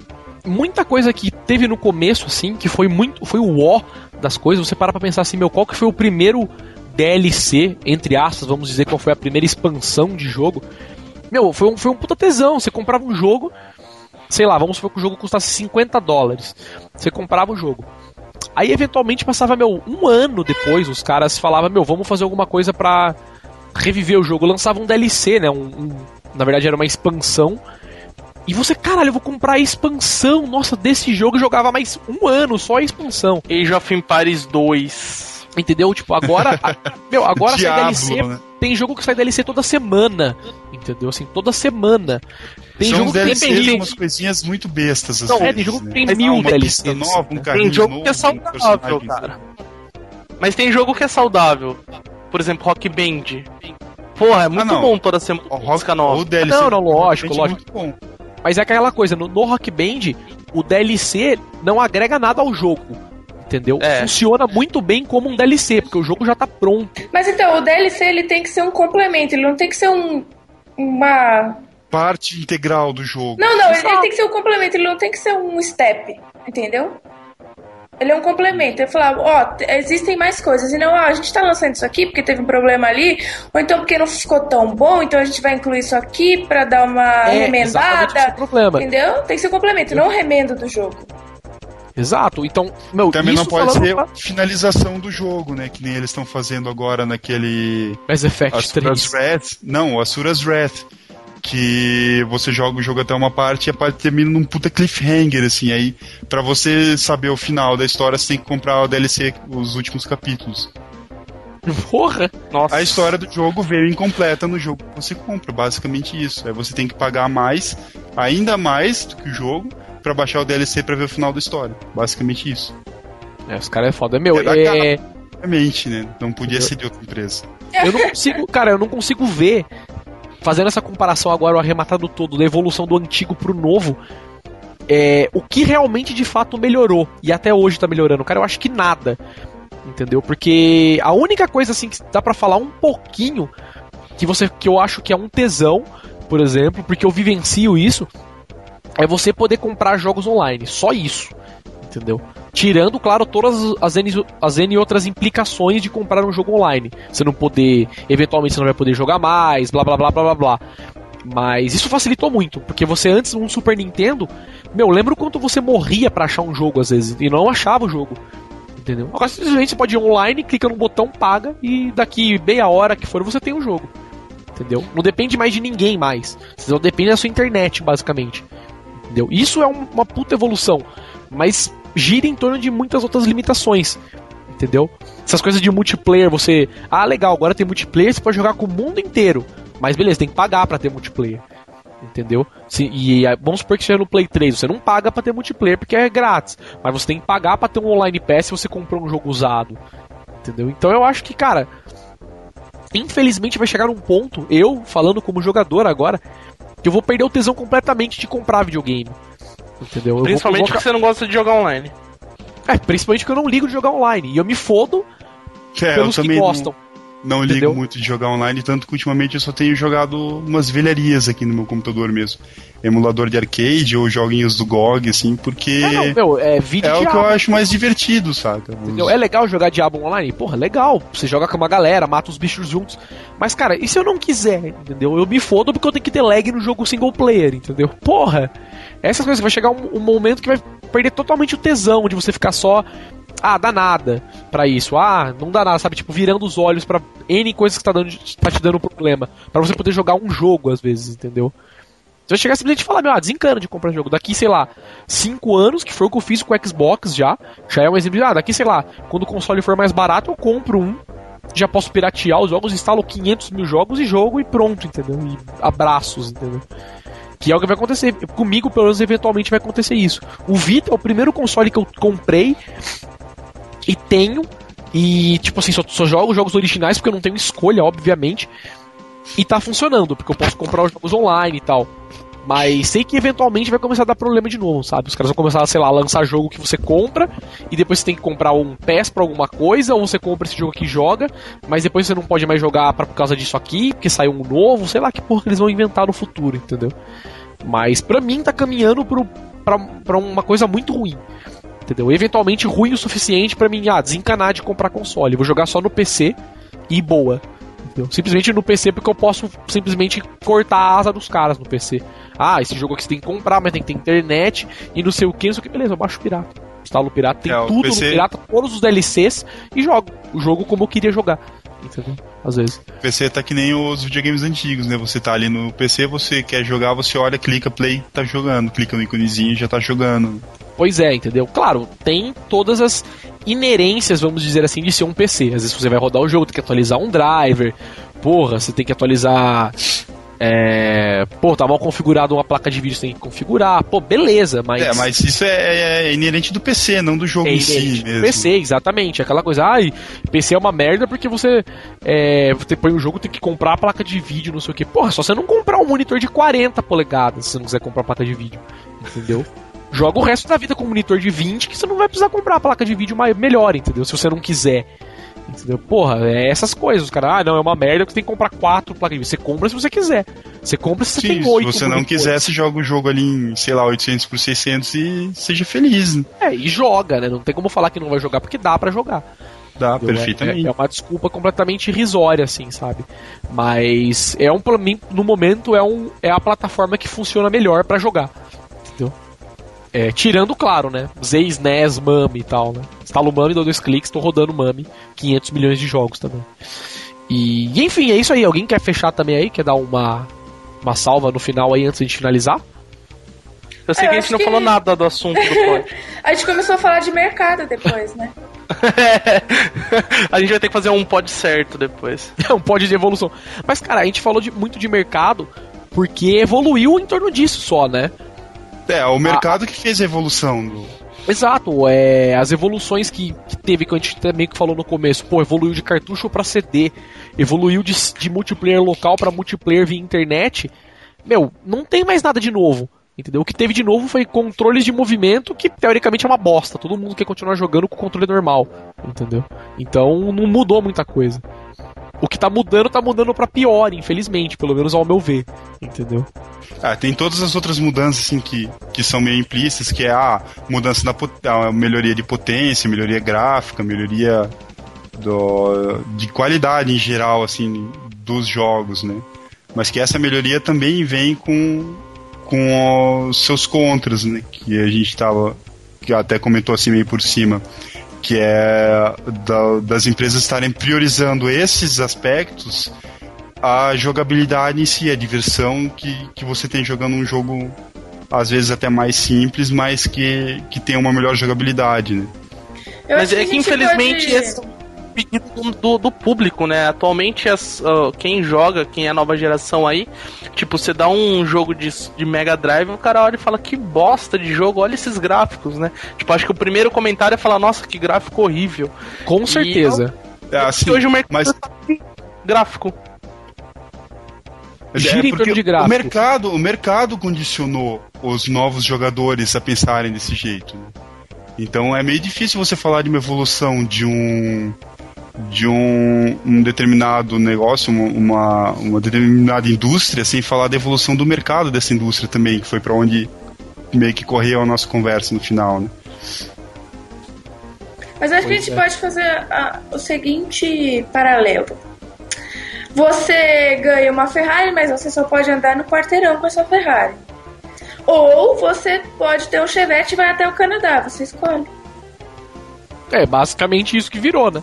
muita coisa que teve no começo, assim, que foi muito. Foi o ó das coisas, você para pra pensar assim, meu, qual que foi o primeiro DLC, entre aspas, vamos dizer, qual foi a primeira expansão de jogo. Meu, foi um, foi um puta tesão. Você comprava um jogo, sei lá, vamos supor que o jogo custasse 50 dólares. Você comprava o jogo. Aí eventualmente passava, meu, um ano depois, os caras falavam, meu, vamos fazer alguma coisa pra reviver o jogo. Lançava um DLC, né? Um, um- na verdade era uma expansão. E você, caralho, eu vou comprar a expansão, nossa, desse jogo eu jogava mais um ano, só a expansão. Age of Empires 2. Entendeu? Tipo, agora. a- [laughs] meu, agora sai Diablo, DLC. né? Tem jogo que sai DLC toda semana. Entendeu? Assim, toda semana. Tem São jogo que tem mil. umas coisinhas muito bestas. Às Não, é, tem jogo que né? tem Ah, mil uma DLCs. pista nova, um Tem jogo novo, que é um saudável, personagem cara. Mas tem jogo que é saudável. Por exemplo, Rock Band. Porra, é muito não. bom toda semana. O Rock, nova. o DLC Não, não, lógico, é lógico. muito bom. Mas é aquela coisa, no, no Rock Band, o DLC não agrega nada ao jogo. Entendeu? É. Funciona muito bem como um DLC, porque o jogo já tá pronto. Mas então, o DLC ele tem que ser um complemento, ele não tem que ser um. Uma. Parte integral do jogo. Não, não, ele, ele tem que ser um complemento, ele não tem que ser um step, entendeu? Ele é um complemento. Ele fala, ó, t- existem mais coisas. E não, ó, a gente tá lançando isso aqui porque teve um problema ali, ou então porque não ficou tão bom, então a gente vai incluir isso aqui pra dar uma é é remendada. problema. Entendeu? Tem que ser um complemento, não um remendo do jogo. Exato. Então, meu, Também não pode falando ser pra finalização do jogo, né? Que nem eles estão fazendo agora naquele Mass Effect Asuras 3. Wrath. Não, o Asuras Wrath. Que você joga o jogo até uma parte e a parte termina num puta cliffhanger, assim. Aí, pra você saber o final da história, você tem que comprar o DLC, os últimos capítulos. Porra! Nossa. A história do jogo veio incompleta no jogo que você compra, basicamente isso. Aí você tem que pagar mais, ainda mais do que o jogo, pra baixar o DLC pra ver o final da história. Basicamente isso. É, os caras é foda. Meu, É da é, Obviamente, né? Não podia ser de outra empresa. eu não consigo, cara, eu não consigo ver, fazendo essa comparação agora, o arrematado todo, da evolução do antigo pro novo, é, o que realmente de fato melhorou. E até hoje tá melhorando. Cara, eu acho que nada. Entendeu? Porque a única coisa assim que dá pra falar um pouquinho que você que eu acho que é um tesão, por exemplo, porque eu vivencio isso, é você poder comprar jogos online, só isso. Entendeu? Tirando, claro, todas as N, as N outras implicações de comprar um jogo online. Você não poder, eventualmente você não vai poder jogar mais, blá blá blá blá blá blá. Mas isso facilitou muito, porque você antes um Super Nintendo, meu, lembro quanto você morria para achar um jogo às vezes e não achava o jogo. Entendeu? Agora simplesmente você pode ir online, clica no botão, paga e daqui meia hora que for você tem o um jogo. Entendeu? Não depende mais de ninguém mais. Só depende da sua internet, basicamente. Entendeu? Isso é uma puta evolução. Mas gira em torno de muitas outras limitações. Entendeu? Essas coisas de multiplayer, você. Ah, legal, agora tem multiplayer, você pode jogar com o mundo inteiro. Mas beleza, tem que pagar para ter multiplayer. Entendeu? Se, e vamos supor que seja no Play 3, você não paga para ter multiplayer porque é grátis. Mas você tem que pagar para ter um online pass se você comprou um jogo usado. Entendeu? Então eu acho que, cara. Infelizmente vai chegar um ponto, eu falando como jogador agora, que eu vou perder o tesão completamente de comprar videogame. Entendeu? Principalmente porque você não gosta de jogar online. É, principalmente porque eu não ligo de jogar online. E eu me fodo é, pelos que gostam. Não não ligo Entendeu? muito de jogar online, tanto que ultimamente eu só tenho jogado umas velharias aqui no meu computador mesmo. Emulador de arcade ou joguinhos do GOG, assim, porque. É, não, meu, é É o que eu acho mais divertido, saca? Entendeu? É legal jogar Diablo online? Porra, legal. Você joga com uma galera, mata os bichos juntos. Mas, cara, e se eu não quiser, entendeu? Eu me fodo porque eu tenho que ter lag no jogo single player, entendeu? Porra! Essas coisas, vai chegar um, um momento que vai perder totalmente o tesão de você ficar só ah, dá nada para isso. Ah, não dá nada, sabe? Tipo, virando os olhos para N coisas que tá, dando, tá te dando problema. para você poder jogar um jogo, às vezes, entendeu? Você vai chegar simplesmente e falar, meu, ah, desencana de comprar jogo. Daqui, sei lá, 5 anos, que foi o que eu fiz com o Xbox já, já é um exemplo de, ah, daqui, sei lá, quando o console for mais barato, eu compro um, já posso piratear os jogos, instalo 500 mil jogos e jogo e pronto, entendeu? E abraços, entendeu? Que é o que vai acontecer. Comigo, pelo menos, eventualmente vai acontecer isso. O Vita é o primeiro console que eu comprei e tenho. E, tipo assim, só, só jogo jogos originais porque eu não tenho escolha, obviamente. E tá funcionando, porque eu posso comprar os jogos online e tal. Mas sei que eventualmente vai começar a dar problema de novo, sabe? Os caras vão começar, sei lá, a lançar jogo que você compra e depois você tem que comprar um PES pra alguma coisa, ou você compra esse jogo aqui e joga, mas depois você não pode mais jogar pra, por causa disso aqui, porque saiu um novo, sei lá que porra que eles vão inventar no futuro, entendeu? Mas pra mim tá caminhando pro, pra, pra uma coisa muito ruim entendeu? Eventualmente ruim o suficiente para mim, ah, desencanar de comprar console. Vou jogar só no PC e boa. Entendeu? Simplesmente no PC porque eu posso simplesmente cortar a asa dos caras no PC. Ah, esse jogo aqui você tem que comprar, mas tem que ter internet e não sei o que, não sei o que, beleza, eu baixo pirata. Instalo o pirata, tem é, tudo PC... no pirata, todos os DLCs e jogo. O jogo como eu queria jogar. Entendeu? Às vezes. O PC tá que nem os videogames antigos, né? Você tá ali no PC, você quer jogar, você olha, clica play, tá jogando. Clica no iconezinho e já tá jogando. Pois é, entendeu? Claro, tem todas as inerências, vamos dizer assim, de ser um PC. Às vezes você vai rodar o jogo, tem que atualizar um driver. Porra, você tem que atualizar. É... Pô, tá mal configurado uma placa de vídeo, você tem que configurar. Pô, beleza, mas. É, mas isso é, é inerente do PC, não do jogo é em si mesmo. PC, exatamente. Aquela coisa, ai, PC é uma merda porque você. É, você põe o jogo, tem que comprar a placa de vídeo, não sei o que. Porra, só você não comprar um monitor de 40 polegadas se você não quiser comprar a placa de vídeo. Entendeu? [laughs] joga o resto da vida com um monitor de 20 que você não vai precisar comprar a placa de vídeo melhor, entendeu? Se você não quiser. Entendeu? Porra, é essas coisas. Os caras, ah, não, é uma merda que você tem que comprar quatro placas de vídeo. Você compra se você quiser. Você compra se você Sim, tem oito. Se você não quiser, você joga o jogo ali em, sei lá, 800 por 600 e seja feliz. Né? É, e joga, né? Não tem como falar que não vai jogar porque dá para jogar. Dá, entendeu? perfeitamente. É, é, uma desculpa completamente irrisória, assim, sabe? Mas é um, pra mim, no momento, é, um, é a plataforma que funciona melhor para jogar. É, tirando, claro, né? Zez, NES, Mami e tal, né? Instalo o Mami, dou dois cliques, tô rodando Mami. 500 milhões de jogos também. E, e, enfim, é isso aí. Alguém quer fechar também aí? Quer dar uma, uma salva no final aí antes de finalizar? Eu sei é, que a gente não que... falou nada do assunto do [laughs] pod. a gente começou a falar de mercado depois, né? [laughs] a gente vai ter que fazer um pod certo depois. É [laughs] um pod de evolução. Mas, cara, a gente falou de, muito de mercado porque evoluiu em torno disso só, né? É, o mercado a... que fez a evolução do. Exato, é, as evoluções que, que, teve, que a gente também falou no começo, pô, evoluiu de cartucho para CD, evoluiu de, de multiplayer local para multiplayer via internet. Meu, não tem mais nada de novo, Entendeu? O que teve de novo foi controles de movimento, que teoricamente é uma bosta. Todo mundo quer continuar jogando com o controle normal. Entendeu? Então não mudou muita coisa. O que tá mudando, tá mudando para pior, infelizmente, pelo menos ao meu ver. Entendeu? Ah, tem todas as outras mudanças assim, que, que são meio implícitas, que é a mudança da a melhoria de potência, melhoria gráfica, melhoria do, de qualidade em geral, assim, dos jogos, né? Mas que essa melhoria também vem com, com os seus contras, né? Que a gente tava. que até comentou assim meio por cima. Que é da, das empresas estarem priorizando esses aspectos a jogabilidade em si, a diversão que, que você tem jogando um jogo, às vezes até mais simples, mas que, que tem uma melhor jogabilidade, né? Eu mas é que, infelizmente pode... esse pedido do, do, público, né? Atualmente as, uh, quem joga, quem é a nova geração aí, tipo, você dá um jogo de, de Mega Drive, o cara olha e fala que bosta de jogo, olha esses gráficos, né? Tipo, acho que o primeiro comentário é falar, nossa, que gráfico horrível. Com certeza. E, é, assim, hoje o mercado mas... tá gráfico. Gira é, em torno de gráfico. O mercado, o mercado condicionou os novos jogadores a pensarem desse jeito. Né? Então é meio difícil você falar de uma evolução de um de um, um determinado negócio, uma, uma determinada indústria, sem falar da evolução do mercado dessa indústria também, que foi para onde meio que correu a nossa conversa no final, né? Mas acho que a gente é. pode fazer a, o seguinte paralelo. Você ganha uma Ferrari, mas você só pode andar no quarteirão com essa Ferrari. Ou você pode ter um Chevette e vai até o Canadá, você escolhe. É basicamente isso que virou, né?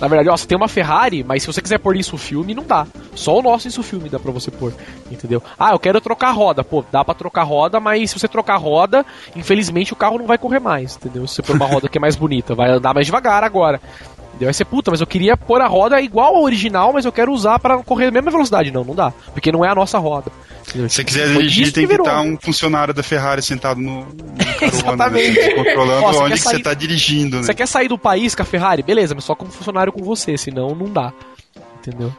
Na verdade, ó, você tem uma Ferrari, mas se você quiser pôr isso filme, não dá. Só o nosso isso filme dá pra você pôr. Entendeu? Ah, eu quero trocar roda. Pô, dá pra trocar roda, mas se você trocar roda, infelizmente o carro não vai correr mais. Entendeu? Se você pôr uma roda que é mais bonita, vai andar mais devagar agora. Entendeu? Aí você, puta, mas eu queria pôr a roda igual a original, mas eu quero usar para correr a mesma velocidade. Não, não dá. Porque não é a nossa roda. Se você quiser dirigir, tem que estar um funcionário da Ferrari sentado no, no [laughs] Exatamente. Né, controlando Nossa, onde que você está dirigindo. Né? Você quer sair do país com a Ferrari? Beleza, mas só como funcionário com você, senão não dá. Entendeu?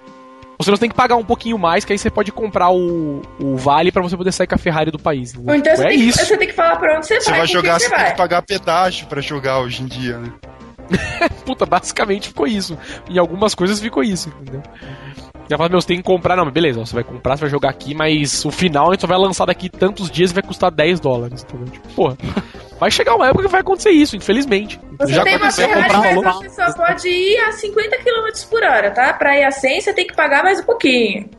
Você não tem que pagar um pouquinho mais, que aí você pode comprar o, o vale para você poder sair com a Ferrari do país. Ou então é você, tem isso. Que, você tem que falar pra onde você, você vai. vai jogar, você, você vai. tem que pagar pedágio para jogar hoje em dia, né? [laughs] Puta, basicamente ficou isso. Em algumas coisas ficou isso, entendeu? Já fala, meu, você tem que comprar. Não, beleza, você vai comprar, você vai jogar aqui, mas o final a gente só vai lançar daqui tantos dias e vai custar 10 dólares, entendeu? Tipo, porra. [laughs] Vai chegar uma época que vai acontecer isso, infelizmente. Você Já tem uma Ferrari, mas você só pode ir a 50 km por hora, tá? Pra ir a 100, você tem que pagar mais um pouquinho.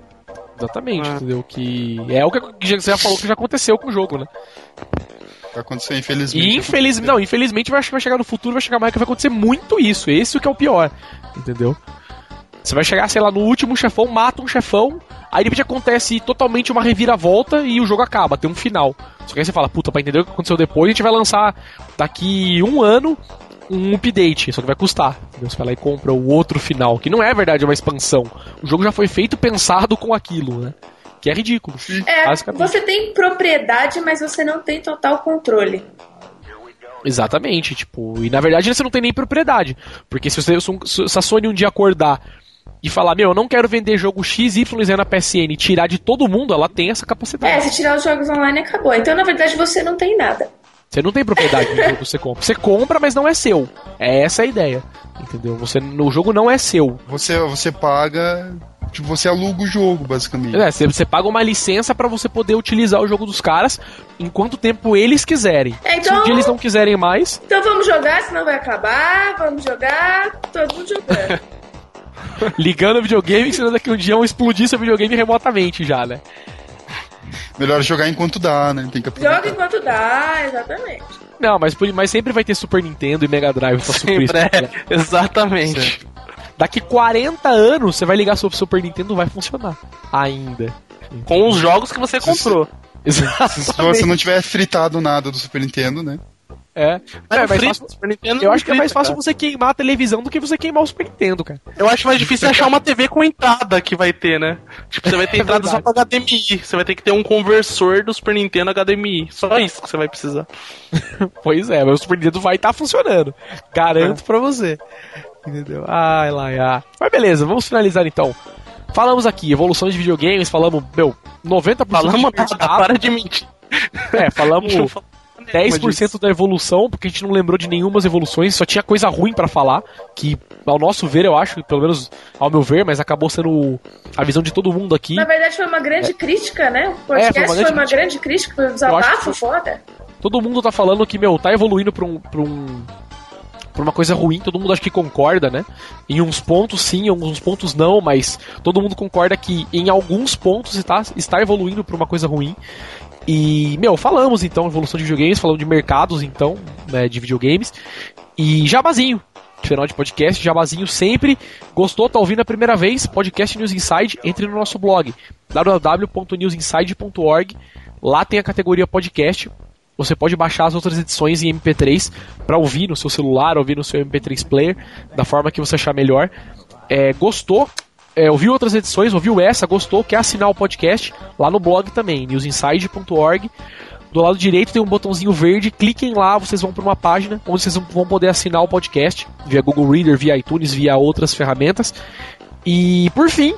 Exatamente, ah. entendeu? Que é o que você já falou que já aconteceu com o jogo, né? Vai acontecer, infelizmente. Infelizmente, não, infelizmente vai, vai chegar no futuro, vai chegar mais que vai acontecer muito isso. Esse é o que é o pior, entendeu? Você vai chegar, sei lá, no último chefão, mata um chefão, aí de repente acontece totalmente uma reviravolta e o jogo acaba, tem um final. Só que aí você fala, puta, pra entender o que aconteceu depois, a gente vai lançar daqui um ano um update, só que vai custar. Entendeu? Você vai lá e compra o outro final, que não é verdade uma expansão. O jogo já foi feito pensado com aquilo, né? Que é ridículo. É, você tem propriedade, mas você não tem total controle. Exatamente, tipo, e na verdade você não tem nem propriedade. Porque se, você, se a Sony um dia acordar e falar, meu, eu não quero vender jogo X, Y, Z na PSN e tirar de todo mundo, ela tem essa capacidade. É, se tirar os jogos online acabou. Então, na verdade, você não tem nada. Você não tem propriedade no [laughs] jogo que você compra. Você compra, mas não é seu. É essa a ideia. Entendeu? Você, no jogo não é seu. Você, você paga Tipo, você aluga o jogo, basicamente. É, você, você paga uma licença para você poder utilizar o jogo dos caras em quanto tempo eles quiserem. É, então, Se um dia eles não quiserem mais. Então vamos jogar, senão vai acabar. Vamos jogar, todo mundo jogando. [laughs] [laughs] Ligando o videogame, senão daqui um dia vão explodir seu videogame remotamente já, né? Melhor jogar enquanto dá, né? Tem que aproveitar. Joga enquanto dá, exatamente. Não, mas, mas sempre vai ter Super Nintendo e Mega Drive pra suprir isso. É, exatamente. Certo. Daqui 40 anos, você vai ligar seu Super Nintendo vai funcionar. Ainda. Com os jogos que você comprou. [laughs] Se, se você não tiver fritado nada do Super Nintendo, né? É. é, é mais fácil, Super Nintendo eu acho que é mais fácil cara. você queimar a televisão do que você queimar o Super Nintendo, cara. Eu acho mais difícil achar uma TV com entrada que vai ter, né? Tipo, você vai ter é entrada só pra HDMI. Você vai ter que ter um conversor do Super Nintendo HDMI. Só isso que você vai precisar. [laughs] pois é, mas o Super Nintendo vai estar tá funcionando. Garanto é. pra você. Entendeu? Ai, lá, ai. Mas beleza, vamos finalizar então. Falamos aqui, evolução de videogames, falamos, meu, 90% Falamos de nada, mercado. para de mentir. É, falamos [laughs] 10% disso. da evolução, porque a gente não lembrou de nenhumas evoluções, só tinha coisa ruim pra falar, que ao nosso ver, eu acho, pelo menos ao meu ver, mas acabou sendo a visão de todo mundo aqui. Na verdade, foi uma grande crítica, né? O podcast É, foi uma foi uma, grande grande crítica, foi um desabafo foda. Todo mundo tá falando que, meu, tá evoluindo pra um. Pra um pra uma coisa ruim, todo mundo acho que concorda, né? Em uns pontos sim, em alguns pontos não, mas todo mundo concorda que em alguns pontos está, está evoluindo pra uma coisa ruim. E, meu, falamos então evolução de videogames, falamos de mercados então, né, de videogames. E jabazinho, final de podcast, jabazinho sempre. Gostou, tá ouvindo a primeira vez? Podcast News Inside, entre no nosso blog www.newsinside.org. Lá tem a categoria podcast. Você pode baixar as outras edições em MP3 para ouvir no seu celular, ouvir no seu MP3 player, da forma que você achar melhor. É, gostou? É, ouviu outras edições, ouviu essa, gostou, quer assinar o podcast? Lá no blog também, newsinside.org. Do lado direito tem um botãozinho verde, cliquem lá, vocês vão para uma página onde vocês vão poder assinar o podcast via Google Reader, via iTunes, via outras ferramentas. E por fim,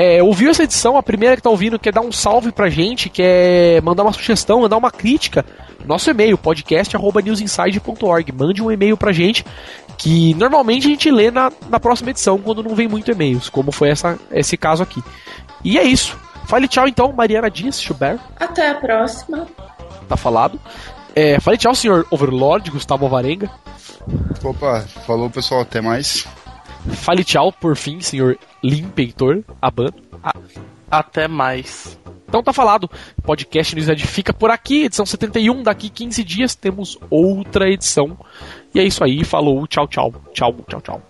é, ouviu essa edição, a primeira que tá ouvindo, quer dar um salve pra gente, quer mandar uma sugestão, mandar uma crítica, nosso e-mail, podcast.newsinside.org. Mande um e-mail pra gente, que normalmente a gente lê na, na próxima edição, quando não vem muito e-mails, como foi essa, esse caso aqui. E é isso. Fale tchau então, Mariana Dias, Schubert, Até a próxima. tá falado. É, fale tchau, senhor Overlord, Gustavo Alvarenga. Opa, falou pessoal, até mais. Fale tchau, por fim, senhor Limpeitor, Aban. Até mais. Então tá falado. Podcast News Ed fica por aqui, edição 71. Daqui 15 dias temos outra edição. E é isso aí, falou, tchau, tchau. Tchau, tchau, tchau.